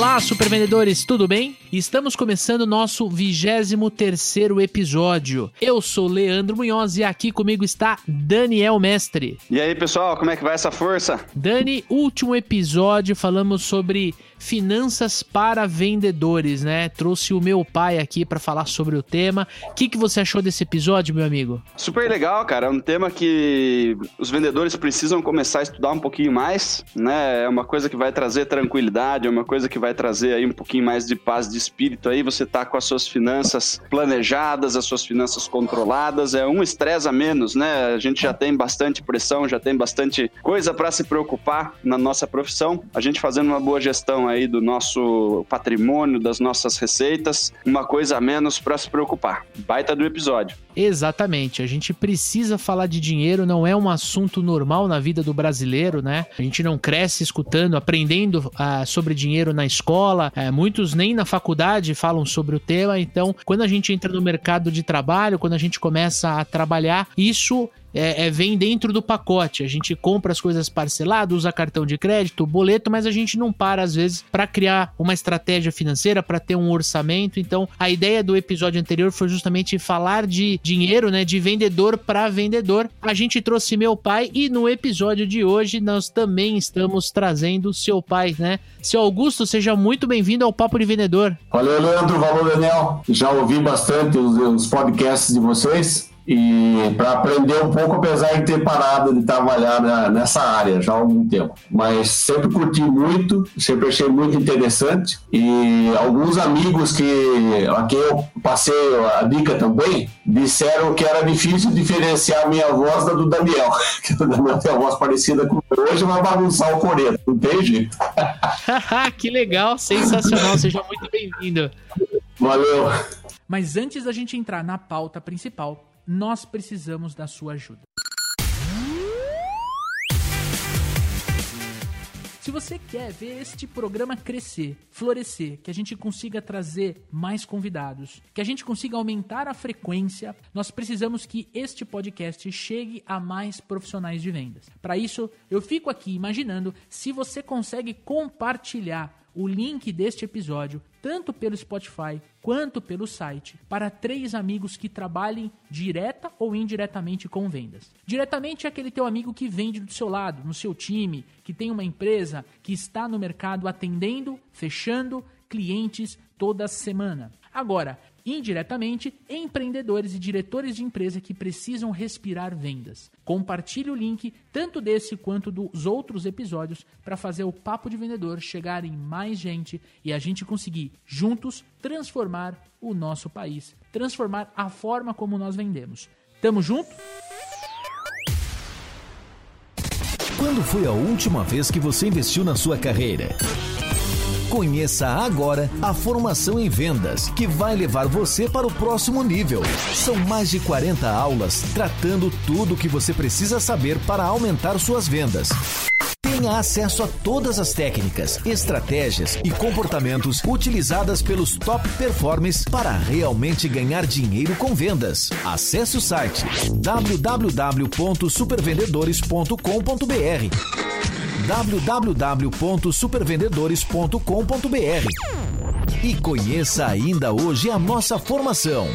Olá, supervendedores, tudo bem? Estamos começando o nosso 23 episódio. Eu sou Leandro Munhoz e aqui comigo está Daniel Mestre. E aí, pessoal, como é que vai essa força? Dani, último episódio falamos sobre finanças para vendedores, né? Trouxe o meu pai aqui para falar sobre o tema. O que, que você achou desse episódio, meu amigo? Super legal, cara. É um tema que os vendedores precisam começar a estudar um pouquinho mais, né? É uma coisa que vai trazer tranquilidade, é uma coisa que vai trazer aí um pouquinho mais de paz de espírito aí. Você tá com as suas finanças planejadas, as suas finanças controladas, é um estresse a menos, né? A gente já tem bastante pressão, já tem bastante coisa para se preocupar na nossa profissão. A gente fazendo uma boa gestão aí do nosso patrimônio, das nossas receitas, uma coisa a menos para se preocupar. Baita do episódio. Exatamente. A gente precisa falar de dinheiro, não é um assunto normal na vida do brasileiro, né? A gente não cresce escutando, aprendendo uh, sobre dinheiro na escola, uh, muitos nem na faculdade falam sobre o tema. Então, quando a gente entra no mercado de trabalho, quando a gente começa a trabalhar, isso é, é, vem dentro do pacote. A gente compra as coisas parcelado, usa cartão de crédito, boleto, mas a gente não para às vezes para criar uma estratégia financeira, para ter um orçamento. Então, a ideia do episódio anterior foi justamente falar de dinheiro, né, de vendedor para vendedor. A gente trouxe meu pai e no episódio de hoje nós também estamos trazendo seu pai, né? Seu Augusto, seja muito bem-vindo ao Papo de Vendedor. Valeu, Leandro, valeu, Daniel. Já ouvi bastante os, os podcasts de vocês e para aprender um pouco, apesar de ter parado de trabalhar na, nessa área já há algum tempo. Mas sempre curti muito, sempre achei muito interessante e alguns amigos que a quem eu passei a dica também disseram que era difícil diferenciar a minha voz da do Daniel, que o Daniel tem a voz parecida com hoje vai bagunçar o coreto, não tem jeito. que legal, sensacional, seja muito bem-vindo. Valeu. Mas antes da gente entrar na pauta principal, nós precisamos da sua ajuda. Se você quer ver este programa crescer, florescer, que a gente consiga trazer mais convidados, que a gente consiga aumentar a frequência, nós precisamos que este podcast chegue a mais profissionais de vendas. Para isso, eu fico aqui imaginando se você consegue compartilhar o link deste episódio, tanto pelo Spotify quanto pelo site, para três amigos que trabalhem direta ou indiretamente com vendas. Diretamente é aquele teu amigo que vende do seu lado, no seu time, que tem uma empresa que está no mercado atendendo, fechando clientes toda semana. Agora, indiretamente, empreendedores e diretores de empresa que precisam respirar vendas. Compartilhe o link, tanto desse quanto dos outros episódios, para fazer o Papo de Vendedor chegar em mais gente e a gente conseguir, juntos, transformar o nosso país, transformar a forma como nós vendemos. Tamo junto? Quando foi a última vez que você investiu na sua carreira? Conheça agora a formação em vendas, que vai levar você para o próximo nível. São mais de 40 aulas tratando tudo o que você precisa saber para aumentar suas vendas. Tenha acesso a todas as técnicas, estratégias e comportamentos utilizadas pelos top performers para realmente ganhar dinheiro com vendas. Acesse o site www.supervendedores.com.br www.supervendedores.com.br e conheça ainda hoje a nossa formação.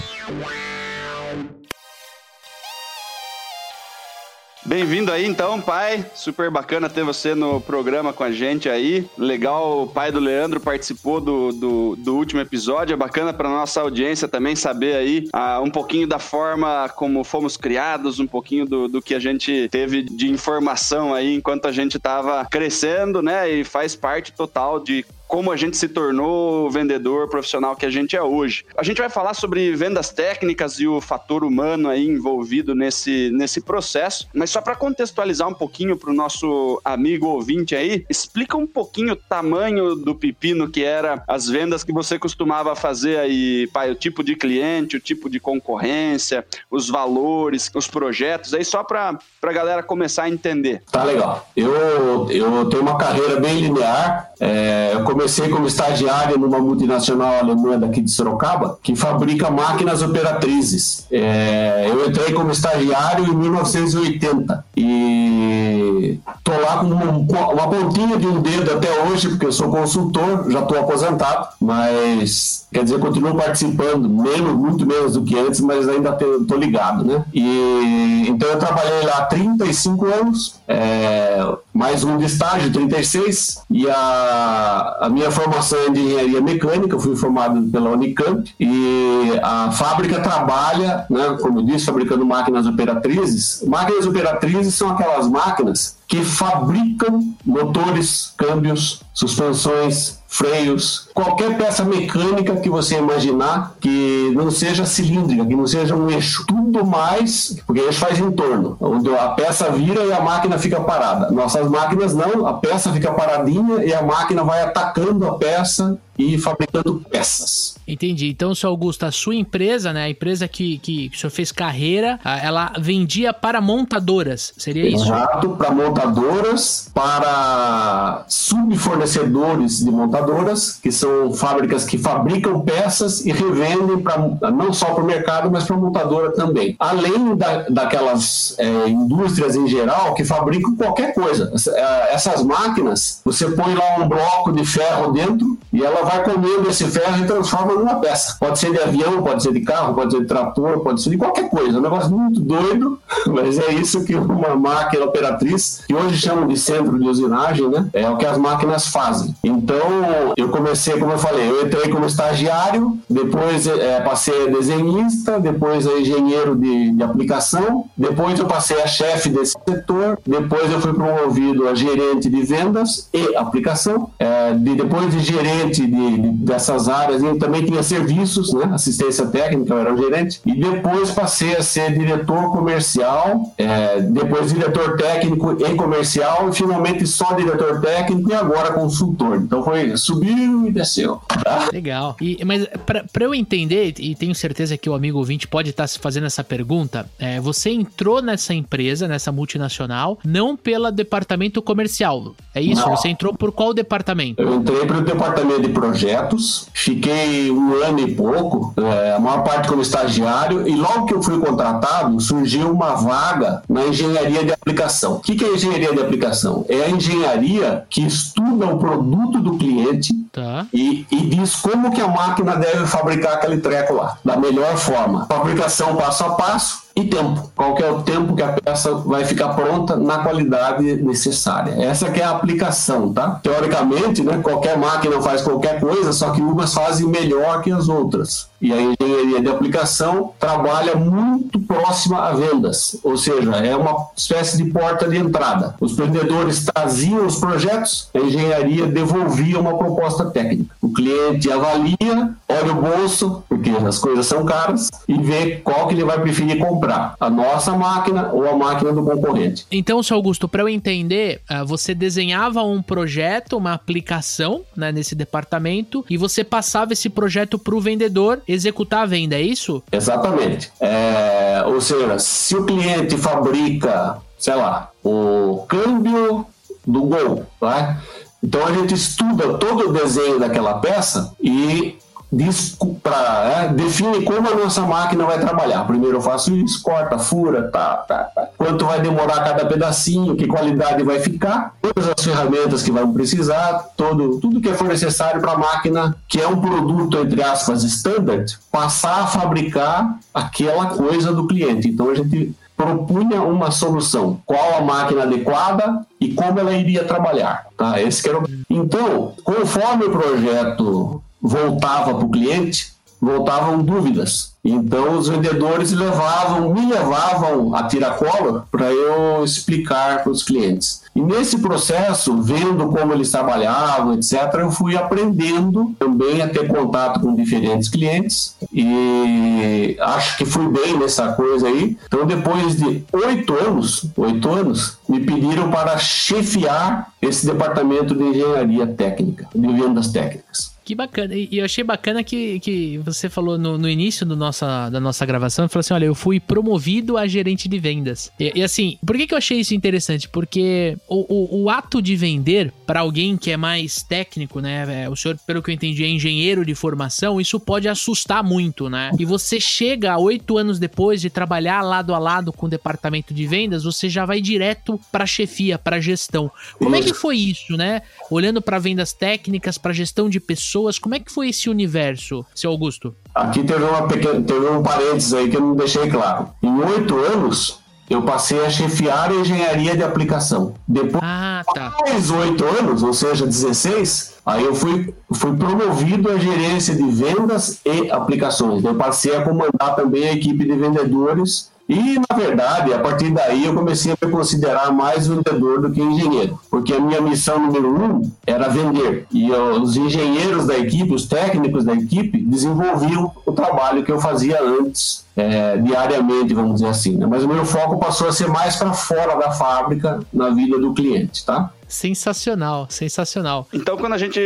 Bem-vindo aí então, pai. Super bacana ter você no programa com a gente aí. Legal, o pai do Leandro participou do, do, do último episódio. É bacana para nossa audiência também saber aí uh, um pouquinho da forma como fomos criados, um pouquinho do, do que a gente teve de informação aí enquanto a gente estava crescendo, né? E faz parte total de como a gente se tornou o vendedor profissional que a gente é hoje. A gente vai falar sobre vendas técnicas e o fator humano aí envolvido nesse, nesse processo, mas só para contextualizar um pouquinho para o nosso amigo ouvinte aí, explica um pouquinho o tamanho do pepino que era as vendas que você costumava fazer aí, pai, o tipo de cliente, o tipo de concorrência, os valores, os projetos, aí só para a galera começar a entender. Tá legal. Eu, eu tenho uma carreira bem linear. É, eu comecei como estagiário numa multinacional alemã daqui de Sorocaba, que fabrica máquinas operatrizes. É, eu entrei como estagiário em 1980 e tô lá com uma, uma pontinha de um dedo até hoje, porque eu sou consultor, já estou aposentado, mas quer dizer, continuo participando, menos, muito menos do que antes, mas ainda estou ligado, né? E então eu trabalhei lá há 35 anos, é, mais um de estágio, 36, e a, a minha formação é de engenharia mecânica, eu fui formado pela Unicamp, e a fábrica trabalha, né, como eu disse, fabricando máquinas operatrizes. Máquinas operatrizes são aquelas máquinas que fabricam motores, câmbios, suspensões, freios, qualquer peça mecânica que você imaginar que não seja cilíndrica, que não seja um eixo, tudo mais, porque eixo faz entorno, onde a peça vira e a máquina fica parada. Nossas máquinas não, a peça fica paradinha e a máquina vai atacando a peça e fabricando peças. Entendi. Então, seu Augusto, a sua empresa, né, a empresa que, que, que o senhor fez carreira, ela vendia para montadoras, seria isso? Exato, para montadoras, para subfornecedores de montadoras, que são fábricas que fabricam peças e revendem pra, não só para o mercado, mas para a montadora também. Além da, daquelas é, indústrias em geral que fabricam qualquer coisa. É, essas máquinas, você põe lá um bloco de ferro dentro e ela vai comendo esse ferro e transforma numa peça. Pode ser de avião, pode ser de carro, pode ser de trator, pode ser de qualquer coisa. É um negócio muito doido, mas é isso que uma máquina operatriz, que hoje chamam de centro de usinagem, né? É o que as máquinas fazem. Então, eu comecei, como eu falei, eu entrei como estagiário, depois é, passei a desenhista, depois a engenheiro de, de aplicação, depois eu passei a chefe desse setor, depois eu fui promovido a gerente de vendas e aplicação, é, de, depois de gerente de, de, dessas áreas, eu também tinha serviços, né, assistência técnica, eu era um gerente, e depois passei a ser diretor comercial, é, depois diretor técnico e comercial, e finalmente só diretor técnico e agora consultor. Então foi subiu e desceu. Tá? Legal. E, mas para eu entender, e tenho certeza que o amigo ouvinte pode estar tá se fazendo essa pergunta, é, você entrou nessa empresa, nessa multinacional, não pelo departamento comercial. É isso? Não. Você entrou por qual departamento? Eu entrei para o departamento de projetos, fiquei um ano e pouco, é, a maior parte como estagiário, e logo que eu fui contratado, surgiu uma vaga na engenharia de aplicação. O que, é engenharia de aplicação? É a engenharia que estuda o produto do cliente tá. e, e diz como que a máquina deve fabricar aquele treco lá, da melhor forma. Fabricação passo a passo, e tempo. Qual é o tempo que a peça vai ficar pronta na qualidade necessária. Essa que é a aplicação, tá? Teoricamente, né, qualquer máquina faz qualquer coisa, só que umas fazem melhor que as outras. E a engenharia de aplicação trabalha muito próxima a vendas, ou seja, é uma espécie de porta de entrada. Os vendedores traziam os projetos, a engenharia devolvia uma proposta técnica. O cliente avalia, olha o bolso, porque as coisas são caras, e vê qual que ele vai preferir comprar a nossa máquina ou a máquina do concorrente. Então, seu Augusto, para eu entender, ah, você desenhava um projeto, uma aplicação né, nesse departamento e você passava esse projeto para o vendedor executar a venda, é isso? Exatamente. É, ou seja, se o cliente fabrica, sei lá, o câmbio do Gol, tá? Então a gente estuda todo o desenho daquela peça e diz pra, é, define como a nossa máquina vai trabalhar. Primeiro eu faço isso, corta, fura, tá, tá, tá. Quanto vai demorar cada pedacinho, que qualidade vai ficar, todas as ferramentas que vão precisar, todo, tudo que for necessário para a máquina, que é um produto, entre aspas, standard, passar a fabricar aquela coisa do cliente. Então a gente propunha uma solução, qual a máquina adequada e como ela iria trabalhar. Tá? Esse era o... Então, conforme o projeto voltava para o cliente, voltavam dúvidas. Então os vendedores levavam, me levavam a tiracolo para eu explicar para os clientes. E nesse processo, vendo como eles trabalhavam, etc., eu fui aprendendo também a ter contato com diferentes clientes e acho que fui bem nessa coisa aí. Então, depois de oito anos, oito anos, me pediram para chefiar esse departamento de engenharia técnica, de vendas técnicas. Que bacana. E eu achei bacana que, que você falou no, no início do nossa, da nossa gravação, falou assim: olha, eu fui promovido a gerente de vendas. E, e assim, por que, que eu achei isso interessante? Porque o, o, o ato de vender para alguém que é mais técnico, né? É, o senhor, pelo que eu entendi, é engenheiro de formação, isso pode assustar muito, né? E você chega oito anos depois de trabalhar lado a lado com o departamento de vendas, você já vai direto para chefia, para gestão. Como é que foi isso, né? Olhando para vendas técnicas, para gestão de pessoas pessoas. Como é que foi esse universo, seu Augusto? Aqui teve, uma pequena, teve um parênteses aí que eu não deixei claro. Em oito anos, eu passei a chefiar a engenharia de aplicação. Depois ah, tá. mais oito anos, ou seja, 16, aí eu fui, fui promovido à gerência de vendas e aplicações. Eu passei a comandar também a equipe de vendedores e, na verdade, a partir daí eu comecei a me considerar mais vendedor do que engenheiro, porque a minha missão número um era vender. E os engenheiros da equipe, os técnicos da equipe, desenvolviam o trabalho que eu fazia antes, é, diariamente, vamos dizer assim. Né? Mas o meu foco passou a ser mais para fora da fábrica, na vida do cliente, tá? Sensacional, sensacional. Então, quando a gente,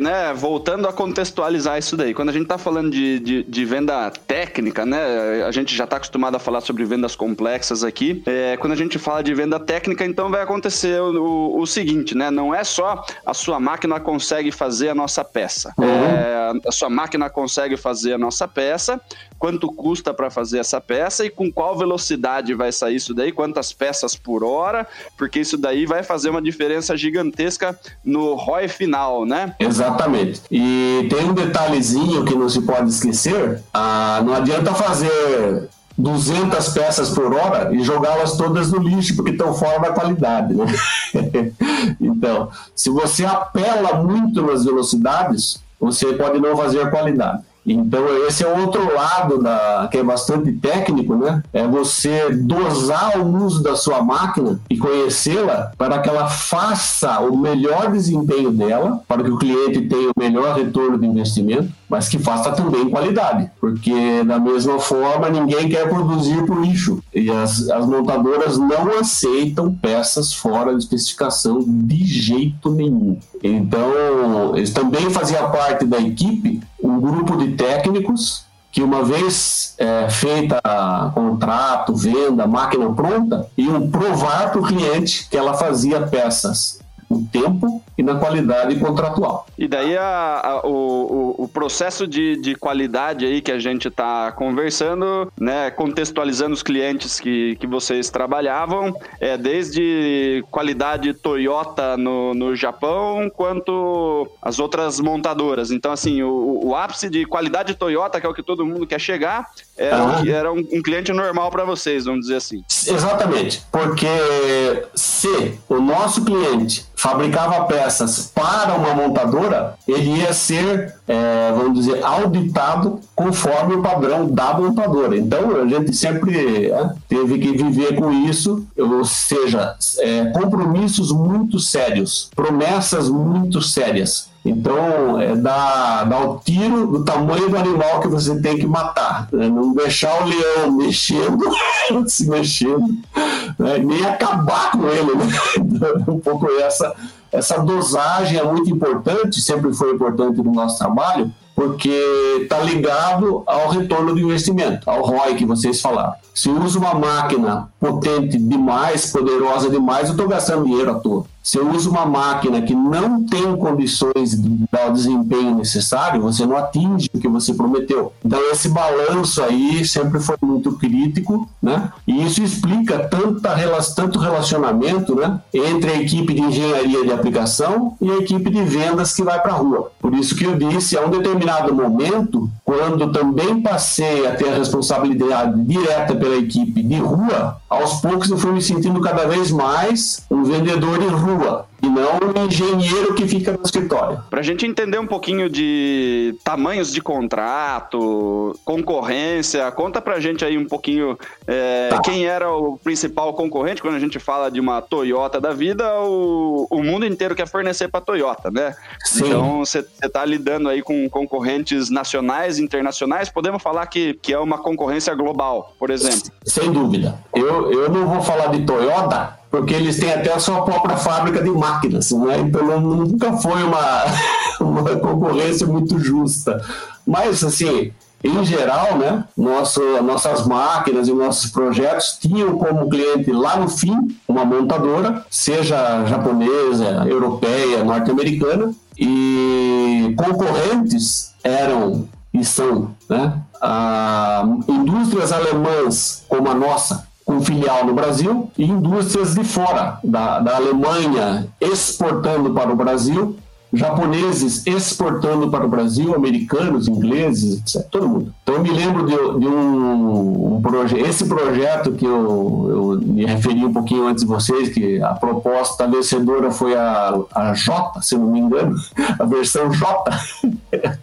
né, voltando a contextualizar isso daí, quando a gente tá falando de, de, de venda técnica, né, a gente já tá acostumado a falar sobre vendas complexas aqui. É, quando a gente fala de venda técnica, então vai acontecer o, o, o, seguinte, né, não é só a sua máquina consegue fazer a nossa peça. Uhum. É, a sua máquina consegue fazer a nossa peça, quanto custa para fazer essa peça e com qual velocidade vai sair isso daí, quantas peças por hora, porque isso daí vai fazer uma diferença gigantesca no ROI final, né? Exatamente. E tem um detalhezinho que não se pode esquecer: ah, não adianta fazer 200 peças por hora e jogá-las todas no lixo, porque estão fora da qualidade. Né? então, se você apela muito nas velocidades, você pode não fazer qualidade. Então, esse é outro lado da, que é bastante técnico, né? É você dosar o uso da sua máquina e conhecê-la para que ela faça o melhor desempenho dela, para que o cliente tenha o melhor retorno de investimento, mas que faça também qualidade, porque da mesma forma ninguém quer produzir por lixo e as, as montadoras não aceitam peças fora de especificação de jeito nenhum. Então, eles também faziam parte da equipe um grupo de técnicos que uma vez é, feita contrato, venda, máquina pronta, iam provar para o cliente que ela fazia peças no tempo e na qualidade contratual. E daí a, a, o, o, processo de, de qualidade aí que a gente está conversando, né, contextualizando os clientes que, que vocês trabalhavam, é desde qualidade Toyota no, no Japão, quanto as outras montadoras. Então, assim, o, o ápice de qualidade Toyota, que é o que todo mundo quer chegar, era, ah. era um, um cliente normal para vocês, vamos dizer assim. Exatamente, porque se o nosso cliente fabricava peças para uma montadora, ele ia ser, é, vamos dizer, auditado conforme o padrão da montadora. Então a gente sempre é, teve que viver com isso, ou seja, é, compromissos muito sérios, promessas muito sérias. Então, é dar, dar o tiro do tamanho do animal que você tem que matar. Né? Não deixar o leão mexendo, se mexendo, né? nem acabar com ele. Né? um pouco essa, essa dosagem é muito importante, sempre foi importante no nosso trabalho, porque está ligado ao retorno do investimento, ao ROI que vocês falaram. Se eu uso uma máquina potente demais, poderosa demais, eu estou gastando dinheiro à toa. Se eu uso uma máquina que não tem condições de dar o desempenho necessário, você não atinge o que você prometeu. Então, esse balanço aí sempre foi muito crítico, né? E isso explica tanta, tanto relacionamento né, entre a equipe de engenharia de aplicação e a equipe de vendas que vai para a rua. Por isso que eu disse, a um determinado momento, quando também passei a ter a responsabilidade direta pela equipe de rua, aos poucos eu fui me sentindo cada vez mais um vendedor de rua e não o engenheiro que fica no escritório. Para a gente entender um pouquinho de tamanhos de contrato, concorrência, conta para a gente aí um pouquinho é, tá. quem era o principal concorrente quando a gente fala de uma Toyota da vida, o, o mundo inteiro quer fornecer para Toyota, né? Sim. Então você está lidando aí com concorrentes nacionais, internacionais, podemos falar que, que é uma concorrência global, por exemplo. Sem dúvida. Eu, eu não vou falar de Toyota, porque eles têm até a sua própria fábrica de máquinas, né? então nunca foi uma, uma concorrência muito justa. Mas, assim, em geral, né, nosso, nossas máquinas e nossos projetos tinham como cliente lá no fim uma montadora, seja japonesa, europeia, norte-americana, e concorrentes eram e são né, indústrias alemãs como a nossa, com filial no Brasil, e indústrias de fora, da, da Alemanha exportando para o Brasil, japoneses exportando para o Brasil, americanos, ingleses, etc. Todo mundo. Então eu me lembro de, de um, um projeto, esse projeto que eu, eu, me referi um pouquinho antes de vocês, que a proposta vencedora foi a, a J, se não me engano, a versão J.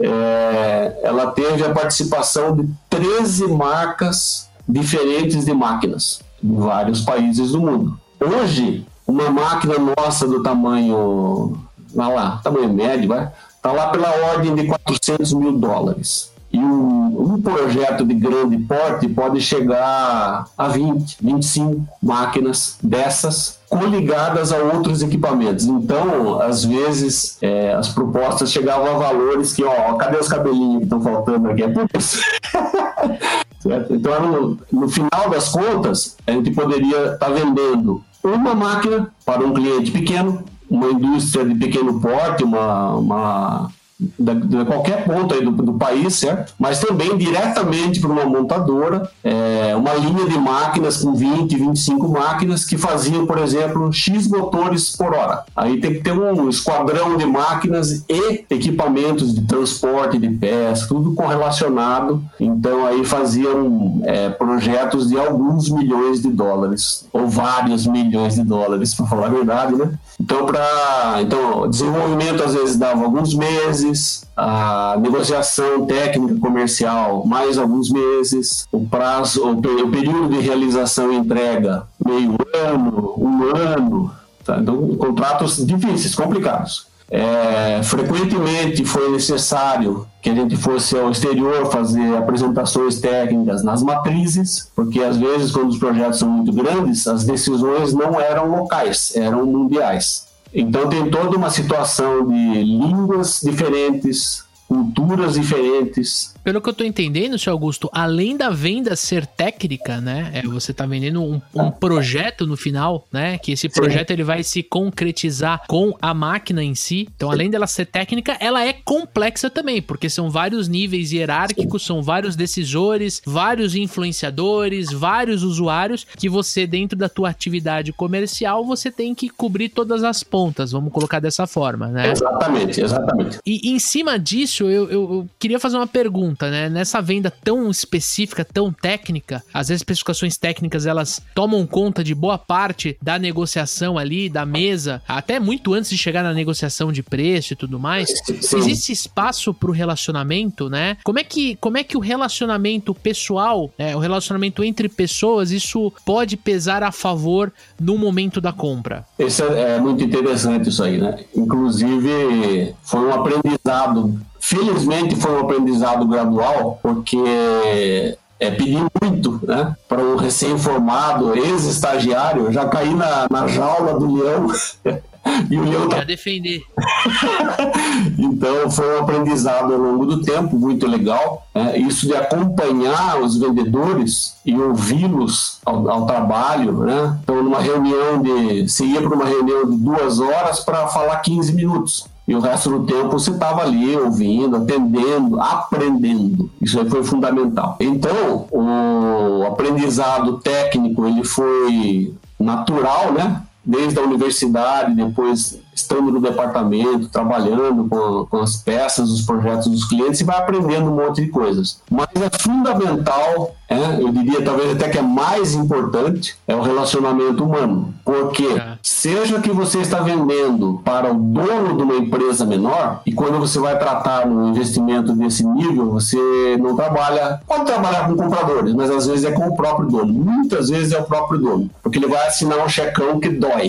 é, ela teve a participação de 13 marcas diferentes de máquinas em vários países do mundo. Hoje, uma máquina nossa do tamanho, vai lá, tamanho médio, vai, tá lá pela ordem de 400 mil dólares. E um, um, projeto de grande porte pode chegar a 20, 25 máquinas dessas coligadas a outros equipamentos. Então, às vezes, é, as propostas chegavam a valores que, ó, cadê os cabelinhos que estão faltando aqui? É por isso. Certo? Então, no, final das contas, a gente poderia estar tá vendendo uma máquina para um cliente pequeno, uma indústria de pequeno porte, uma, uma de qualquer ponto aí do, do, país, certo? Mas também diretamente para uma montadora, é, uma linha de máquinas com 20, 25 máquinas que faziam, por exemplo, X motores por hora. Aí tem que ter um esquadrão de máquinas e equipamentos de transporte de peças, tudo correlacionado. Então aí faziam é, projetos de alguns milhões de dólares, ou vários milhões de dólares, para falar a verdade, né? Então, para então, desenvolvimento às vezes dava alguns meses, a negociação técnica comercial mais alguns meses, o prazo, o período de realização e entrega meio ano, um ano. Tá? Então, contratos difíceis, complicados. É, frequentemente foi necessário que a gente fosse ao exterior fazer apresentações técnicas nas matrizes, porque às vezes, quando os projetos são muito grandes, as decisões não eram locais, eram mundiais. Então, tem toda uma situação de línguas diferentes, culturas diferentes. Pelo que eu tô entendendo, seu Augusto, além da venda ser técnica, né? É, você tá vendendo um, um, projeto no final, né? Que esse projeto Sim. ele vai se concretizar com a máquina em si. Então, além dela ser técnica, ela é complexa também, porque são vários níveis hierárquicos, são vários decisores, vários influenciadores, vários usuários que você, dentro da tua atividade comercial, você tem que cobrir todas as pontas, vamos colocar dessa forma, né? Exatamente, exatamente. E em cima disso, eu, eu, eu, queria fazer uma pergunta, né? Nessa venda tão específica, tão técnica, as especificações técnicas elas tomam conta de boa parte da negociação ali, da mesa, até muito antes de chegar na negociação de preço e tudo mais. Existe espaço para o relacionamento, né? Como é que, como é que o relacionamento pessoal, né, o relacionamento entre pessoas, isso pode pesar a favor no momento da compra? Isso é, é muito interessante isso aí, né? Inclusive foi um aprendizado Felizmente foi um aprendizado gradual, porque é, pedi muito né, para um recém-formado, ex-estagiário, já cair na, na jaula do leão. e o leão tá... defender. então foi um aprendizado ao longo do tempo, muito legal. Né? Isso de acompanhar os vendedores e ouvi-los ao, ao, trabalho. Né? Então, numa reunião de. Você ia para uma reunião de duas horas para falar 15 minutos e o resto do tempo você estava ali ouvindo, atendendo, aprendendo. Isso aí foi fundamental. Então, o aprendizado técnico ele foi natural, né? Desde a universidade, depois estando no departamento, trabalhando com, com as peças, os projetos dos clientes e vai aprendendo um monte de coisas. Mas é fundamental, é, eu diria talvez até que é mais importante, é o relacionamento humano. Porque é. Seja que você está vendendo para o dono de uma empresa menor, e quando você vai tratar um investimento desse nível, você não trabalha, pode trabalhar com compradores, mas às vezes é com o próprio dono. Muitas vezes é o próprio dono, porque ele vai assinar um checão que dói.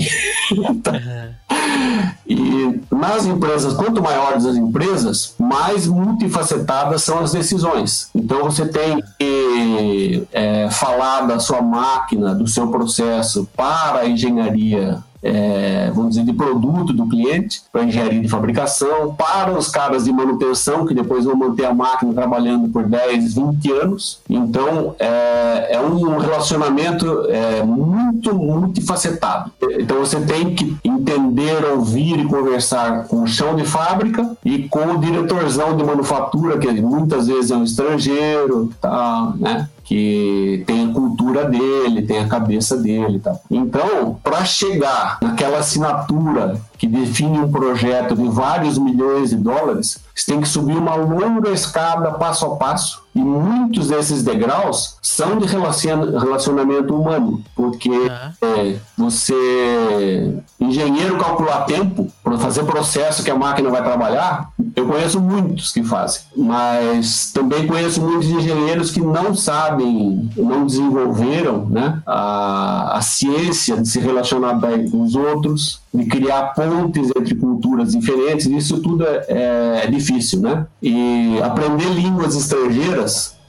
então, e nas empresas, quanto maiores as empresas, mais multifacetadas são as decisões. Então você tem que é, falar da sua máquina, do seu processo para a engenharia é, vamos dizer, de produto do cliente, para engenharia de fabricação, para os caras de manutenção, que depois vão manter a máquina trabalhando por 10, 20 anos. Então, é, é um relacionamento é, muito, multifacetado. Então, você tem que entender, ouvir e conversar com o chão de fábrica e com o diretorzão de manufatura, que muitas vezes é um estrangeiro, tá, né? Que tem a cultura dele, tem a cabeça dele, tá? Então, para chegar naquela assinatura que define um projeto de vários milhões de dólares, você tem que subir uma longa escada passo a passo e muitos desses degraus são de relacionamento humano, porque uhum. é, você, engenheiro, calcular tempo para fazer processo que a máquina vai trabalhar, eu conheço muitos que fazem, mas também conheço muitos engenheiros que não sabem, não desenvolveram né, a, a ciência de se relacionar bem com os outros, de criar pontes entre culturas diferentes, isso tudo é, é, difícil, né? E aprender línguas estrangeiras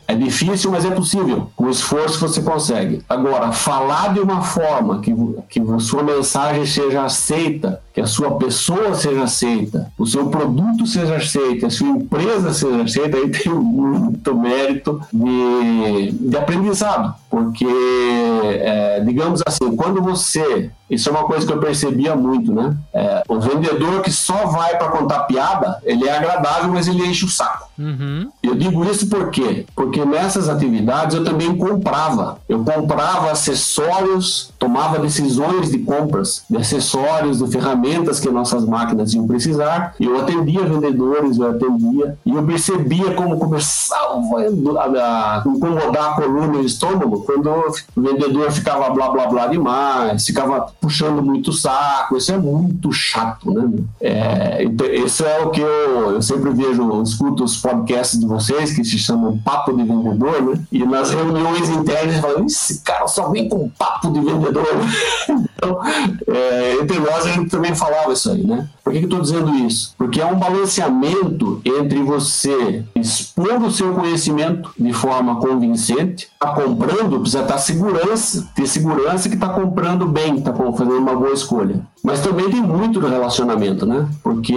é difícil, mas é possível. Com esforço você consegue. Agora, falar de uma forma que, que a sua mensagem seja aceita, que a sua pessoa seja aceita, o seu produto seja aceito, a sua empresa seja aceita, aí tem muito mérito de, de aprendizado. Porque, é, digamos assim, quando você. Isso é uma coisa que eu percebia muito, né? É, o vendedor que só vai para contar piada, ele é agradável, mas ele enche o saco. Uhum. Eu digo isso por quê? Porque nessas atividades eu também comprava. Eu comprava acessórios, tomava decisões de compras de acessórios, de ferramentas que nossas máquinas iam precisar. Eu atendia vendedores, eu atendia. E eu percebia como começava a incomodar a coluna e o estômago quando o vendedor ficava blá blá blá demais, ficava puxando muito saco. Isso é muito chato, né? É, então, isso é o que eu, eu sempre vejo, escuto os podcasts de vocês que se chamam Papo de Vendedor, né? E nas reuniões internas falam, esse cara só vem com papo de vendedor. então, é, entre nós a gente também falava isso aí, né? Por que, que eu estou dizendo isso? Porque é um balanceamento entre você expor o seu conhecimento de forma convincente, tá comprando, precisa estar segurança, ter segurança que está comprando bem, está fazendo uma boa escolha. Mas também tem muito do relacionamento, né? Porque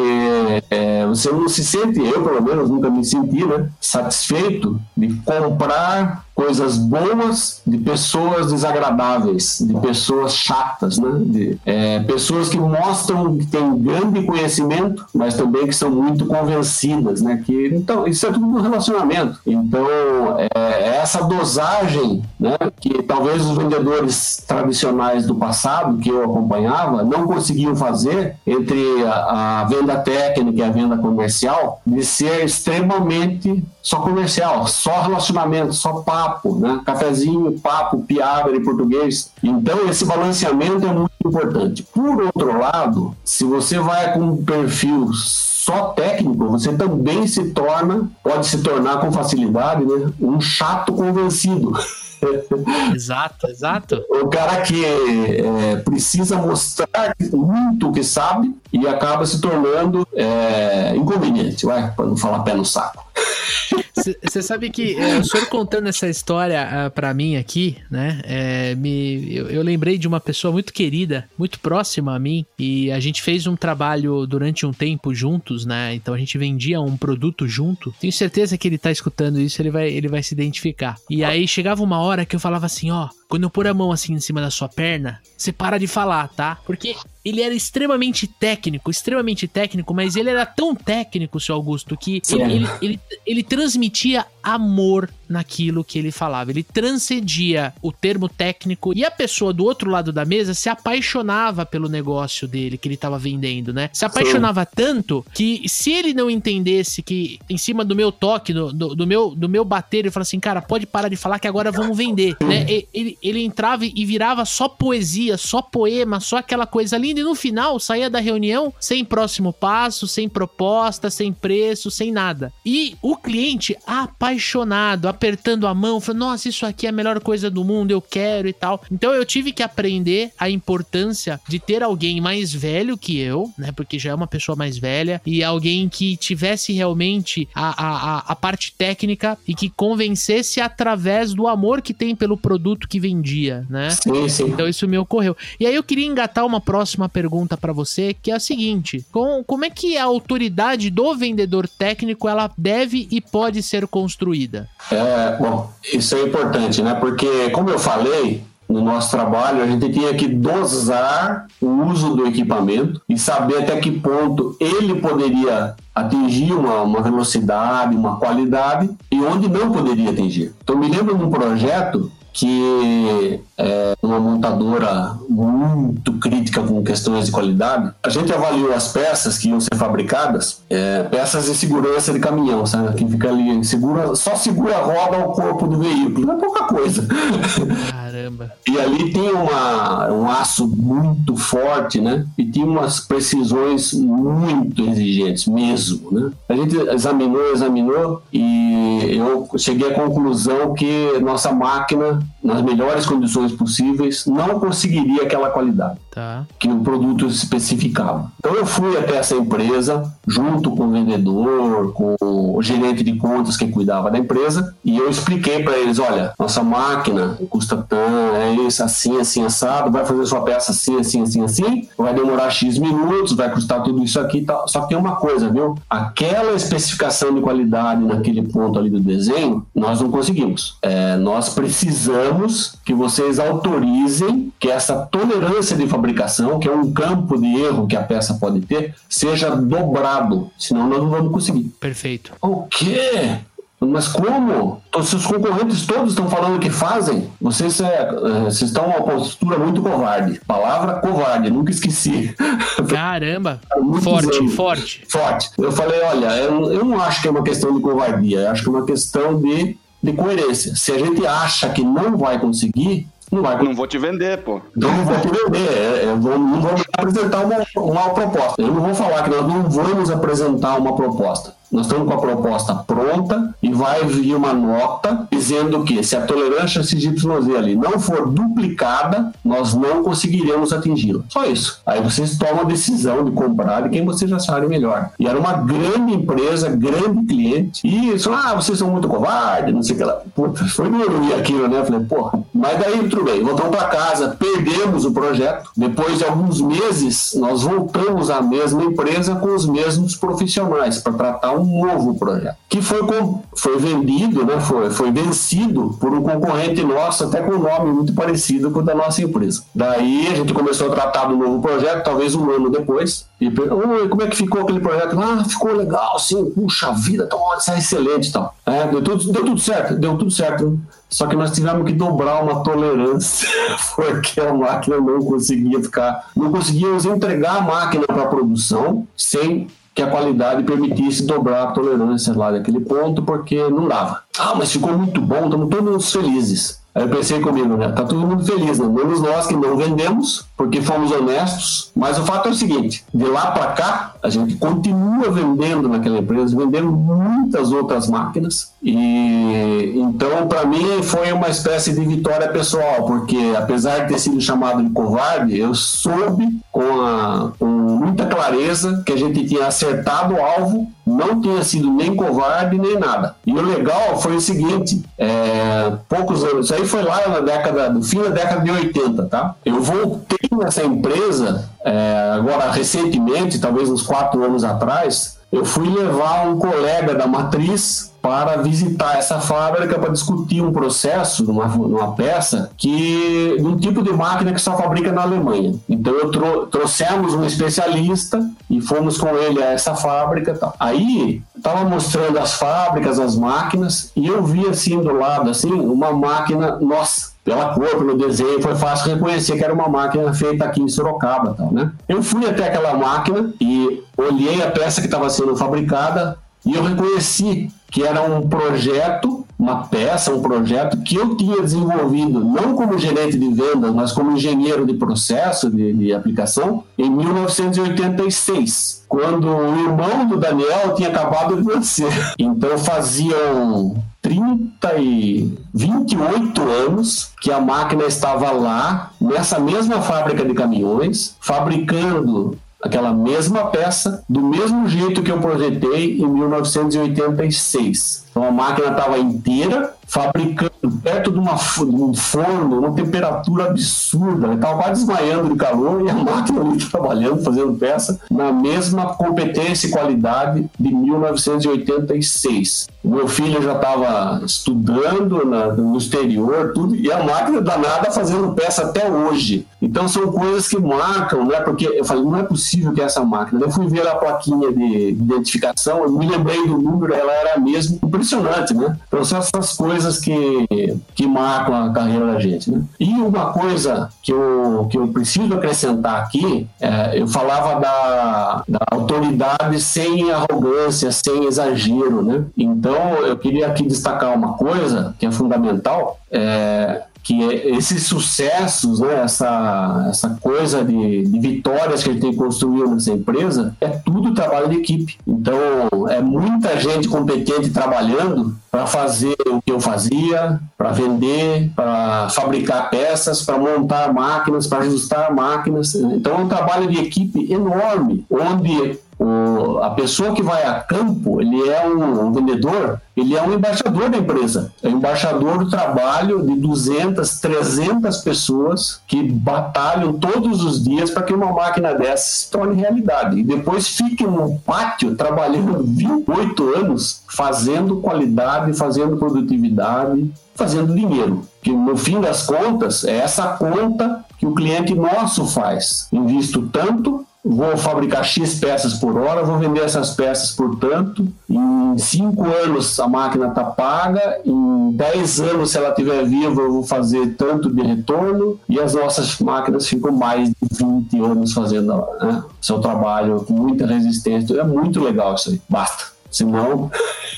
é, você não se sente, eu pelo menos nunca me senti, né? Satisfeito de comprar coisas boas de pessoas desagradáveis, de pessoas chatas, né? De é, pessoas que mostram que têm grande conhecimento, mas também que são muito convencidas, né? Que então isso é tudo um relacionamento. Então é, essa dosagem, né? Que talvez os vendedores tradicionais do passado que eu acompanhava não conseguiam fazer entre a, a venda técnica e a venda comercial de ser extremamente só comercial, só relacionamento, só papo, né? Cafezinho, papo, piada em português. Então esse balanceamento é muito importante. Por outro lado, se você vai com um perfil só técnico, você também se torna, pode se tornar com facilidade, né? Um chato convencido. exato, exato. O cara que é, precisa mostrar muito o que sabe e acaba se tornando é, inconveniente, para não falar pé no saco. Você sabe que é, o senhor contando essa história uh, ah, para mim aqui, né? É, me, eu, eu, lembrei de uma pessoa muito querida, muito próxima a mim, e a gente fez um trabalho durante um tempo juntos, né? Então a gente vendia um produto junto. Tenho certeza que ele tá escutando isso, ele vai, ele vai se identificar. E aí chegava uma hora que eu falava assim: ó, quando eu pôr a mão assim em cima da sua perna, você para de falar, tá? Porque ele era extremamente técnico, extremamente técnico, mas ele era tão técnico, seu Augusto, que ele, ele, ele, ele, transmitia amor naquilo que ele falava. Ele transcendia o termo técnico e a pessoa do outro lado da mesa se apaixonava pelo negócio dele que ele estava vendendo, né? Se apaixonava Sim. tanto que se ele não entendesse que em cima do meu toque, do, do, do meu, do meu bater, ele fala assim, cara, pode parar de falar que agora vamos vender, né? Ele, ele entrava e virava só poesia, só poema, só aquela coisa linda e no final saía da reunião sem próximo passo, sem proposta, sem preço, sem nada. E o cliente apaixonado, apertando a mão, falando: Nossa, isso aqui é a melhor coisa do mundo, eu quero e tal. Então eu tive que aprender a importância de ter alguém mais velho que eu, né? Porque já é uma pessoa mais velha, e alguém que tivesse realmente a, a, a parte técnica e que convencesse através do amor que tem pelo produto que vendia, né? Sim, sim. Então isso me ocorreu. E aí eu queria engatar uma próxima pergunta para você, que é a seguinte: com, como é que a autoridade do vendedor técnico ela deve e pode ser construída? É, bom, isso é importante, né? Porque, como eu falei, no nosso trabalho, a gente tinha que dosar o uso do equipamento e saber até que ponto ele poderia atingir uma, uma velocidade, uma qualidade e onde não poderia atingir. Então, me lembro de um projeto que é uma montadora muito crítica com questões de qualidade. A gente avaliou as peças que iam ser fabricadas, é, peças de segurança de caminhão, sabe? Que fica ali, segura, só segura a roda ao corpo do veículo. Não é pouca coisa. Caramba. E ali tem uma, um aço muito forte, né? E tinha umas precisões muito exigentes, mesmo, né? A gente examinou, examinou e eu cheguei à conclusão que nossa máquina nas melhores condições possíveis, não conseguiria aquela qualidade tá. que o produto especificava. Então eu fui até essa empresa, junto com o vendedor, com o gerente de contas que cuidava da empresa, e eu expliquei para eles: olha, nossa máquina custa tanto, é isso, assim, assim, assado, vai fazer sua peça assim, assim, assim, assim, vai demorar X minutos, vai custar tudo isso aqui e tal. Só que tem uma coisa, viu? Aquela especificação de qualidade naquele ponto ali do desenho, nós não conseguimos. É, nós precisamos precisamos que vocês autorizem que essa tolerância de fabricação, que é um campo de erro que a peça pode ter, seja dobrado, senão nós não vamos conseguir. Perfeito. O quê? Mas como? Os seus concorrentes todos estão falando que fazem? Vocês, é, é vocês estão uma postura muito covarde. Palavra covarde, nunca esqueci. Caramba! forte, anos. forte. Forte. Eu falei, olha, eu, eu não acho que é uma questão de covardia, eu acho que é uma questão de de coerência. Se a gente acha que não vai conseguir, não vai Não vou te vender, pô. Então não vou te vender. É, é, vou, não vou apresentar uma, uma proposta. Eu não vou falar que nós não vamos apresentar uma proposta. Nós estamos com a proposta pronta e vai vir uma nota dizendo que se a tolerância XYZ ali não for duplicada, nós não conseguiremos atingi-la. Só isso. Aí vocês tomam a decisão de comprar de quem vocês acharem melhor. E era uma grande empresa, grande cliente. E isso, ah, vocês são muito covardes, não sei o que lá. Puta, foi meio aquilo, né? Falei, porra. Mas daí tudo bem, voltamos para casa, perdemos o projeto. Depois de alguns meses, nós voltamos à mesma empresa com os mesmos profissionais para tratar um novo projeto, que foi, com, foi vendido, né, foi, foi vencido por um concorrente nosso, até com um nome muito parecido com o da nossa empresa. Daí a gente começou a tratar do novo projeto, talvez um ano depois, e como é que ficou aquele projeto? Ah, ficou legal, sim, puxa vida, tá, isso é excelente então. É, deu, tudo, deu tudo certo, deu tudo certo. Só que nós tivemos que dobrar uma tolerância, porque a máquina não conseguia ficar, não conseguíamos entregar a máquina para produção sem que a qualidade permitisse dobrar a tolerância lá daquele ponto, porque não dava. Ah, mas ficou muito bom, estamos todos felizes. Aí eu pensei comigo, né? Tá todo mundo feliz, né? Menos nós que não vendemos, porque fomos honestos. Mas o fato é o seguinte: de lá para cá, a gente continua vendendo naquela empresa, vendendo muitas outras máquinas. E então, para mim, foi uma espécie de vitória pessoal, porque apesar de ter sido chamado de covarde, eu soube com, a, com muita clareza que a gente tinha acertado o alvo, não tinha sido nem covarde nem nada. E o legal foi o seguinte: é, poucos anos, isso aí foi lá na década, no fim da década de 80, tá? Eu voltei nessa empresa é, agora recentemente, talvez uns quatro anos atrás, eu fui levar um colega da matriz para visitar essa fábrica para discutir um processo numa, numa peça que um tipo de máquina que só fabrica na Alemanha. Então eu trou trouxemos um especialista e fomos com ele a essa fábrica. Aí estava mostrando as fábricas, as máquinas e eu vi assim do lado assim uma máquina, nossa, pela cor, pelo desenho, foi fácil reconhecer que era uma máquina feita aqui em Sorocaba, tal, né? Eu fui até aquela máquina e olhei a peça que estava sendo fabricada e eu reconheci que era um projeto, uma peça, um projeto que eu tinha desenvolvido, não como gerente de vendas, mas como engenheiro de processo de, de aplicação, em 1986, quando o irmão do Daniel tinha acabado de nascer. Então faziam 30 e 28 anos que a máquina estava lá, nessa mesma fábrica de caminhões, fabricando aquela mesma peça, do mesmo jeito que eu projetei em 1986. Então a máquina estava inteira, fabricando perto de, uma, de um forno, uma temperatura absurda. Estava quase desmaiando de calor e a máquina ali trabalhando, fazendo peça, na mesma competência e qualidade de 1986. O meu filho já estava estudando na, no exterior, tudo, e a máquina danada fazendo peça até hoje. Então são coisas que marcam, né? Porque eu falei, não é possível que essa máquina. Eu fui ver a plaquinha de identificação, eu me lembrei do número, ela era mesmo impressionante, né? Então são essas coisas que, que marcam a carreira da gente, né? E uma coisa que eu, que eu preciso acrescentar aqui, é, eu falava da, da autoridade sem arrogância, sem exagero, né? Então eu queria aqui destacar uma coisa que é fundamental, é, que é esses sucessos, né, essa, essa coisa de, de, vitórias que gente tem construído nessa empresa, é tudo trabalho de equipe. Então, é muita gente competente trabalhando para fazer o que eu fazia, para vender, para fabricar peças, para montar máquinas, para ajustar máquinas. Então, é um trabalho de equipe enorme, onde o, a pessoa que vai a campo, ele é um, um, vendedor, ele é um embaixador da empresa. É embaixador do trabalho de 200, 300 pessoas que batalham todos os dias para que uma máquina dessa se torne realidade. E depois fique no pátio trabalhando 28 anos fazendo qualidade, fazendo produtividade, fazendo dinheiro. Que no fim das contas, é essa conta que o cliente nosso faz. Invisto tanto vou fabricar X peças por hora, vou vender essas peças por tanto. Em cinco anos a máquina está paga, em 10 anos, se ela estiver viva, eu vou fazer tanto de retorno, e as nossas máquinas ficam mais de 20 anos fazendo né, seu trabalho com muita resistência. É muito legal isso aí. Basta. Senão.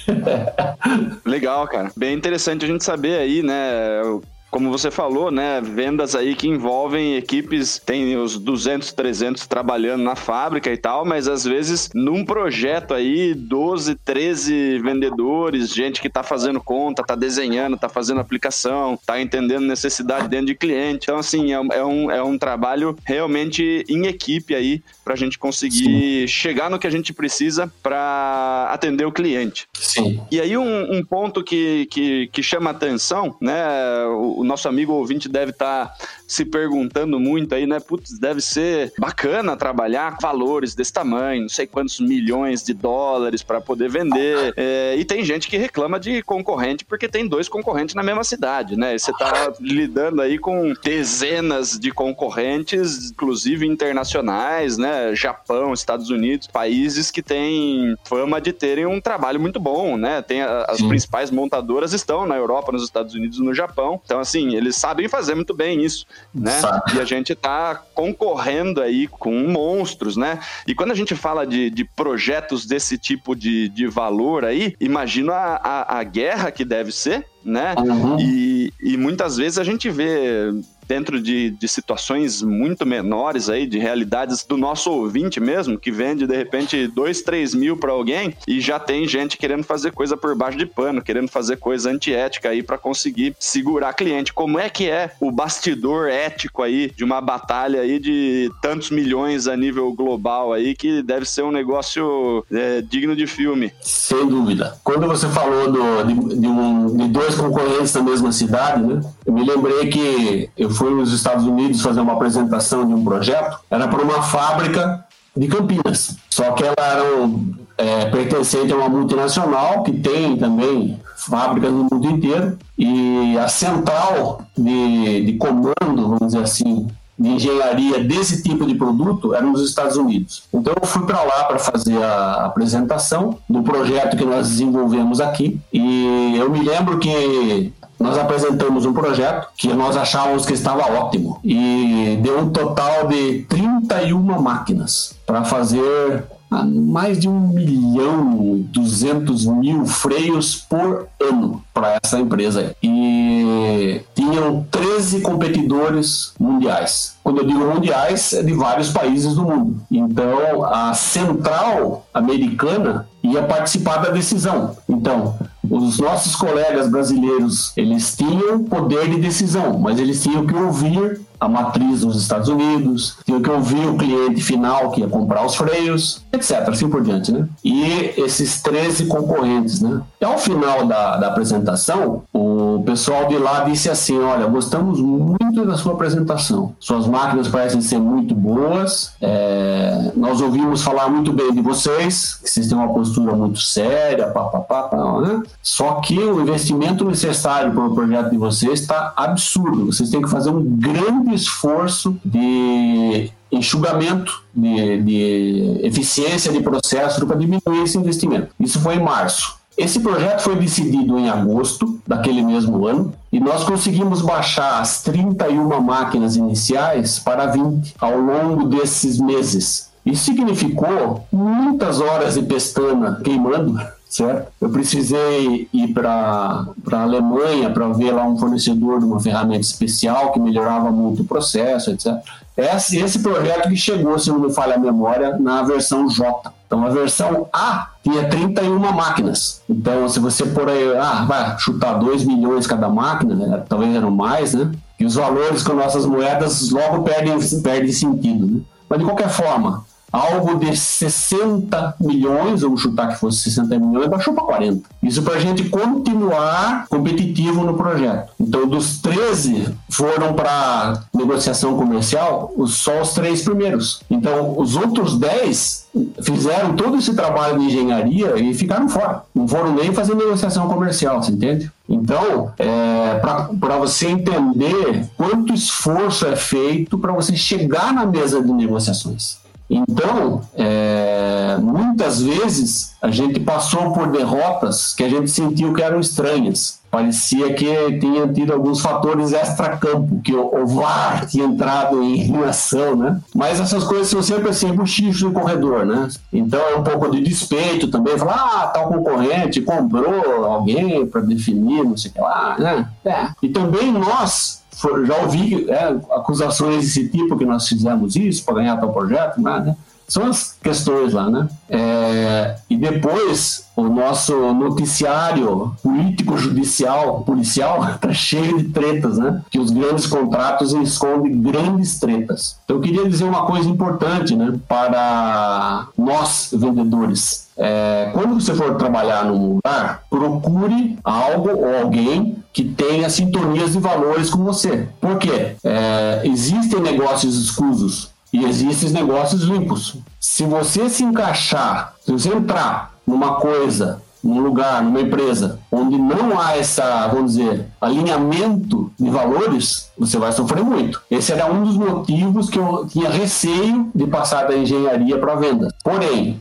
Legal, cara. Bem interessante a gente saber aí, né? Como você falou, né, vendas aí que envolvem equipes, tem os 200, 300 trabalhando na fábrica e tal, mas às vezes num projeto aí, 12, 13 vendedores, gente que tá fazendo conta, tá desenhando, tá fazendo aplicação, tá entendendo necessidade dentro de cliente. Então, assim, é, é um, é um trabalho realmente em equipe aí para a gente conseguir Sim. chegar no que a gente precisa para atender o cliente. Sim. E aí um, um ponto que, que, que chama atenção, né, o nosso amigo ouvinte deve estar tá se perguntando muito aí, né? Putz, deve ser bacana trabalhar com valores desse tamanho, não sei quantos milhões de dólares para poder vender. É, e tem gente que reclama de concorrente porque tem dois concorrentes na mesma cidade, né? E você tá lidando aí com dezenas de concorrentes, inclusive internacionais, né? Japão, Estados Unidos, países que têm fama de terem um trabalho muito bom, né? Tem a, as Sim. principais montadoras estão na Europa, nos Estados Unidos e no Japão. Então, assim, eles sabem fazer muito bem isso, né? Sabe. E a gente está concorrendo aí com monstros, né? E quando a gente fala de, de projetos desse tipo de, de valor aí, imagina a, a, a guerra que deve ser, né? Uhum. E, e muitas vezes a gente vê dentro de, de situações muito menores aí, de realidades do nosso ouvinte mesmo, que vende de repente 2, 3 mil para alguém e já tem gente querendo fazer coisa por baixo de pano, querendo fazer coisa antiética aí para conseguir segurar cliente. Como é que é o bastidor ético aí de uma batalha aí de tantos milhões a nível global aí que deve ser um negócio é, digno de filme? Sem dúvida. Quando você falou do, de, de, um, de dois concorrentes na mesma cidade, né? Eu me lembrei que eu fui nos Estados Unidos fazer uma apresentação de um projeto, era para uma fábrica de Campinas. Só que ela era um, é, pertencente a uma multinacional que tem também fábricas no mundo inteiro e a central de, de comando, vamos dizer assim, de engenharia desse tipo de produto era nos Estados Unidos. Então eu fui para lá para fazer a apresentação do projeto que nós desenvolvemos aqui e eu me lembro que nós apresentamos um projeto que nós achávamos que estava ótimo e deu um total de 31 máquinas para fazer mais de um milhão e duzentos mil freios por ano para essa empresa. E tinham 13 competidores mundiais. Quando eu digo mundiais, é de vários países do mundo. Então, a central americana ia participar da decisão. Então, os nossos colegas brasileiros, eles tinham poder de decisão, mas eles tinham que ouvir a matriz dos Estados Unidos, tinham que ouvir o cliente final que ia comprar os freios, etc. Assim por diante, né? E esses 13 concorrentes, né? E ao final da, da apresentação, o pessoal de lá disse assim: Olha, gostamos muito da sua apresentação. Suas máquinas parecem ser muito boas. É, nós ouvimos falar muito bem de vocês, que vocês têm uma muito séria, papapá, né? Só que o investimento necessário para o projeto de vocês está absurdo. Vocês têm que fazer um grande esforço de enxugamento, de, de eficiência de processo para diminuir esse investimento. Isso foi em março. Esse projeto foi decidido em agosto daquele mesmo ano e nós conseguimos baixar as 31 máquinas iniciais para 20 ao longo desses meses. Isso significou muitas horas de pestana queimando certo? Eu precisei ir para a Alemanha para ver lá um fornecedor de uma ferramenta especial que melhorava muito o processo, etc. Esse, esse projeto que chegou, se não me falha a memória, na versão J. Então, a versão A tinha 31 máquinas. Então, se você por aí, ah, vai chutar 2 milhões cada máquina, né? talvez eram mais, né? E os valores com nossas moedas logo perdem, perdem sentido, né? Mas, de qualquer forma, algo de 60 milhões, vamos chutar que fosse 60 milhões, baixou para 40. Isso para a gente continuar competitivo no projeto. Então, dos 13 foram para negociação comercial, só os três primeiros. Então, os outros 10 fizeram todo esse trabalho de engenharia e ficaram fora. Não foram nem fazer negociação comercial, você entende? Então, é, para você entender quanto esforço é feito para você chegar na mesa de negociações. Então, é, muitas vezes a gente passou por derrotas que a gente sentiu que eram estranhas. Parecia que tinha tido alguns fatores extra-campo, que o, o VAR tinha entrado em, em ação, né? Mas essas coisas são sempre assim, buchicho no corredor, né? Então é um pouco de despeito também, falar, ah, tal concorrente comprou alguém para definir, não sei o que lá, né? É. E também nós já ouvi é, acusações desse tipo que nós fizemos isso para ganhar tal projeto, né? São as questões lá, né? É, e depois o nosso noticiário político-judicial, policial, está cheio de tretas, né? Que os grandes contratos escondem grandes tretas. Então, eu queria dizer uma coisa importante, né? Para nós vendedores. É, quando você for trabalhar num lugar, procure algo ou alguém que tenha sintonias de valores com você. Por quê? É, existem negócios escusos e existem negócios limpos. Se você se encaixar, se você entrar numa coisa, num lugar, numa empresa, onde não há essa, vamos dizer, alinhamento de valores, você vai sofrer muito. Esse era um dos motivos que eu tinha receio de passar da engenharia para venda. Porém,